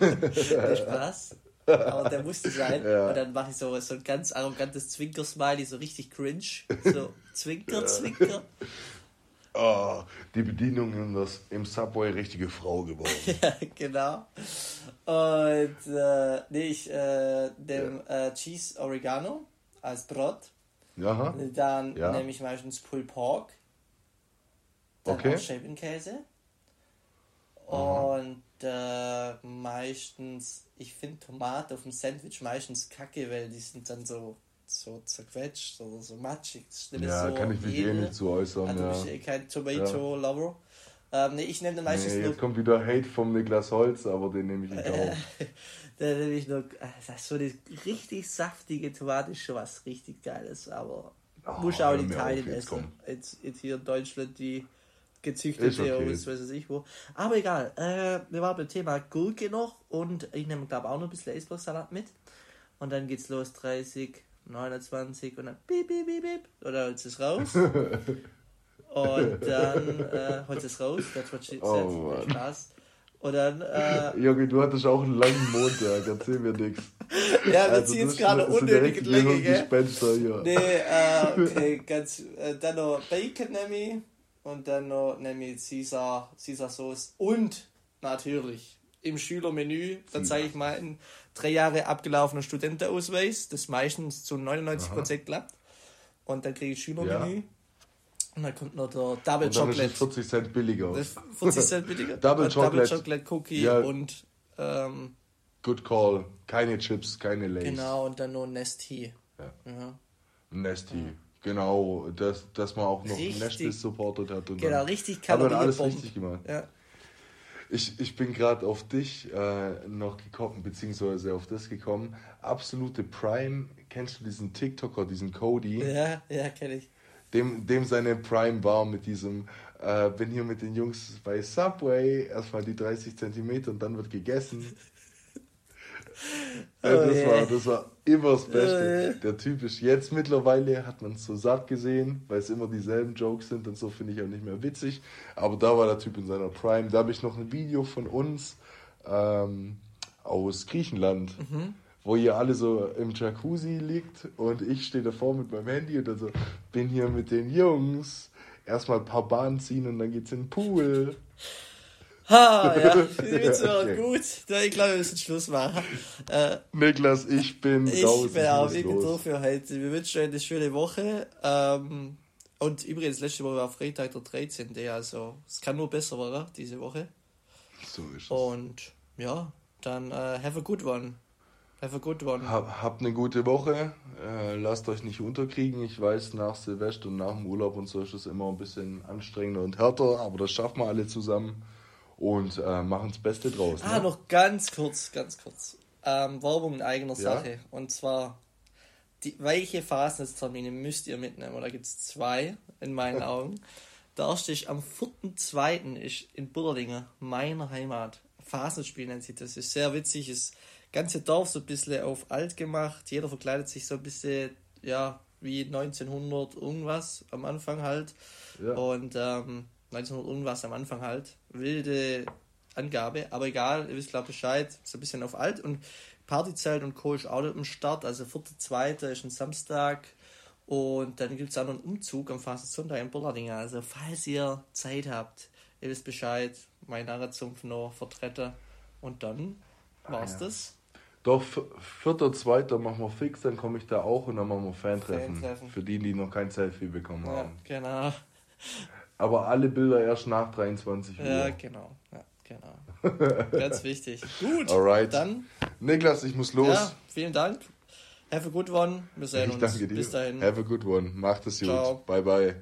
*laughs* der Spaß. Aber der musste sein. Ja. Und dann mache ich so, so ein ganz arrogantes Zwinker-Smiley, so richtig cringe. So Zwinker, Zwinker. Ah, die Bedienung in das, im Subway richtige Frau geworden. *laughs* ja, genau. Und äh, nee, ich äh, dem äh, Cheese Oregano als Brot. Aha. Dann Ja. nehme ich meistens Pulled Pork. Dann Okay. auch Scheibenkäse. Und äh, meistens, ich finde Tomate auf dem Sandwich meistens kacke, weil die sind dann so, so zerquetscht oder so matschig. Das ist nicht Ja, so kann ich mich eh nicht zu äußern. Also ja. bist du eh kein Tomato-Lover. Ähm, nee, ich nehme dann meistens Nee, nur jetzt kommt wieder Hate vom Niklas Holz, aber den nehme ich nicht auf. *laughs* Dann nehme ich noch, äh, das ist so eine richtig saftige Tomate ist schon was richtig Geiles, aber Oh, muss auch in Italien auf, essen. Jetzt, jetzt hier in Deutschland die gezüchtete okay. aus weiß ich wo. Aber egal, äh, wir waren beim Thema Gurke noch und ich nehme glaube auch noch ein bisschen Eisbergsalat mit. Und dann geht's los 30, 29 und dann piep, piep, piep, piep. Oder holst es raus. *laughs* und dann äh, holst es raus, that's what she said. Oh, Mann. Spaß. Und dann, äh, Junge, du hattest auch einen langen Montag, erzähl mir nichts. ja, wir Also, ziehen jetzt gerade unnötige Länge, gell? Hier. Nee, äh, *laughs* okay, ganz, äh, dann noch Bacon nehme ich und dann noch nehme ich Caesar, Caesar Sauce und natürlich im Schülermenü, dann zeige ich meinen drei Jahre abgelaufenen Studentenausweis, das meistens zu 99% klappt. Und dann kriege ich Schülermenü. Und dann kommt noch der Double Und dann ist Chocolate. 40 Cent billiger. Das ist 40 Cent billiger. *laughs* Double Und Double Chocolate. Chocolate Cookie Ja. und ähm, Good call. Keine Chips, keine Lays. genau, und dann noch Nestea. Ja. Ja. Nesty. Genau, dass, dass man auch noch Richtig. Nestle supportet hat. Und Genau, richtig hat man alles richtig gemacht. Ja. Ich, ich bin gerade auf dich äh, noch gekommen, beziehungsweise auf das gekommen. Absolute Prime. Kennst du diesen TikToker, diesen Cody? Ja, ja, kenne ich. Dem, dem seine Prime war mit diesem, äh, bin hier mit den Jungs bei Subway, erstmal die 30 Zentimeter und dann wird gegessen. Oh, das, yeah. war, das war immer das Beste. Oh. Der Typ ist jetzt mittlerweile, hat man es so satt gesehen, weil es immer dieselben Jokes sind und so finde ich auch nicht mehr witzig. Aber da war der Typ in seiner Prime. Da habe ich noch ein Video von uns ähm, aus Griechenland, Mhm. wo ihr alle so im Jacuzzi liegt und ich stehe davor mit meinem Handy und dann so, bin hier mit den Jungs erstmal ein paar Bahnen ziehen und dann geht's in den Pool. Ha, *laughs* ja, die Witze waren okay. gut. Ich glaube, wir müssen Schluss machen. Äh, Niklas, ich bin ich raus. Bin auch, durch für heute. Wir wünschen euch eine schöne Woche. Ähm, und übrigens, letzte Woche war Freitag der 13. Also, es kann nur besser werden, diese Woche. So ist es. Und ja, dann uh, have a good one. Have a good one. Hab, habt eine gute Woche. Äh, lasst euch nicht unterkriegen. Ich weiß, nach Silvester und nach dem Urlaub und so ist es immer ein bisschen anstrengender und härter, aber das schaffen wir alle zusammen und äh, machen das Beste draus. Ah, ne? noch ganz kurz, ganz kurz. Ähm, Werbung in eigener Sache. Ja? Und zwar, die, welche Fastnetztermine müsst ihr mitnehmen? Da gibt es zwei in meinen *laughs* Augen. Der erste ist am 4.2. ist in Budderlinge, meiner Heimat. Phasenspiel nennt sich das. Ist sehr witzig. Das ganze Dorf so ein bisschen auf alt gemacht. Jeder verkleidet sich so ein bisschen, ja, wie 1900 irgendwas am Anfang halt. Ja. Und ähm, 1900 irgendwas am Anfang halt. Wilde Angabe, aber egal, ihr wisst glaube Bescheid, so ein bisschen auf alt und Partyzelt und Co. ist auch am Start, also 4.2. ist ein Samstag und dann gibt es auch noch einen Umzug am Sonntag in Bollardinger, also falls ihr Zeit habt, ihr wisst Bescheid, mein Narrazumpf noch vertreten und dann war's ah, ja. das. Doch, vierter, zweiter machen wir fix, dann komme ich da auch und dann machen wir Fantreffen. Fan für die, die noch kein Selfie bekommen haben. Ja, genau. Aber alle Bilder erst nach 23 Uhr. Ja, genau. Ja, genau. *laughs* Ganz wichtig. Gut. Alright. Dann. Niklas, ich muss los. Ja, vielen Dank. Have a good one. Wir sehen ich uns. Danke dir. Bis dahin. Have a good one. Macht es gut. Ciao. Bye, bye.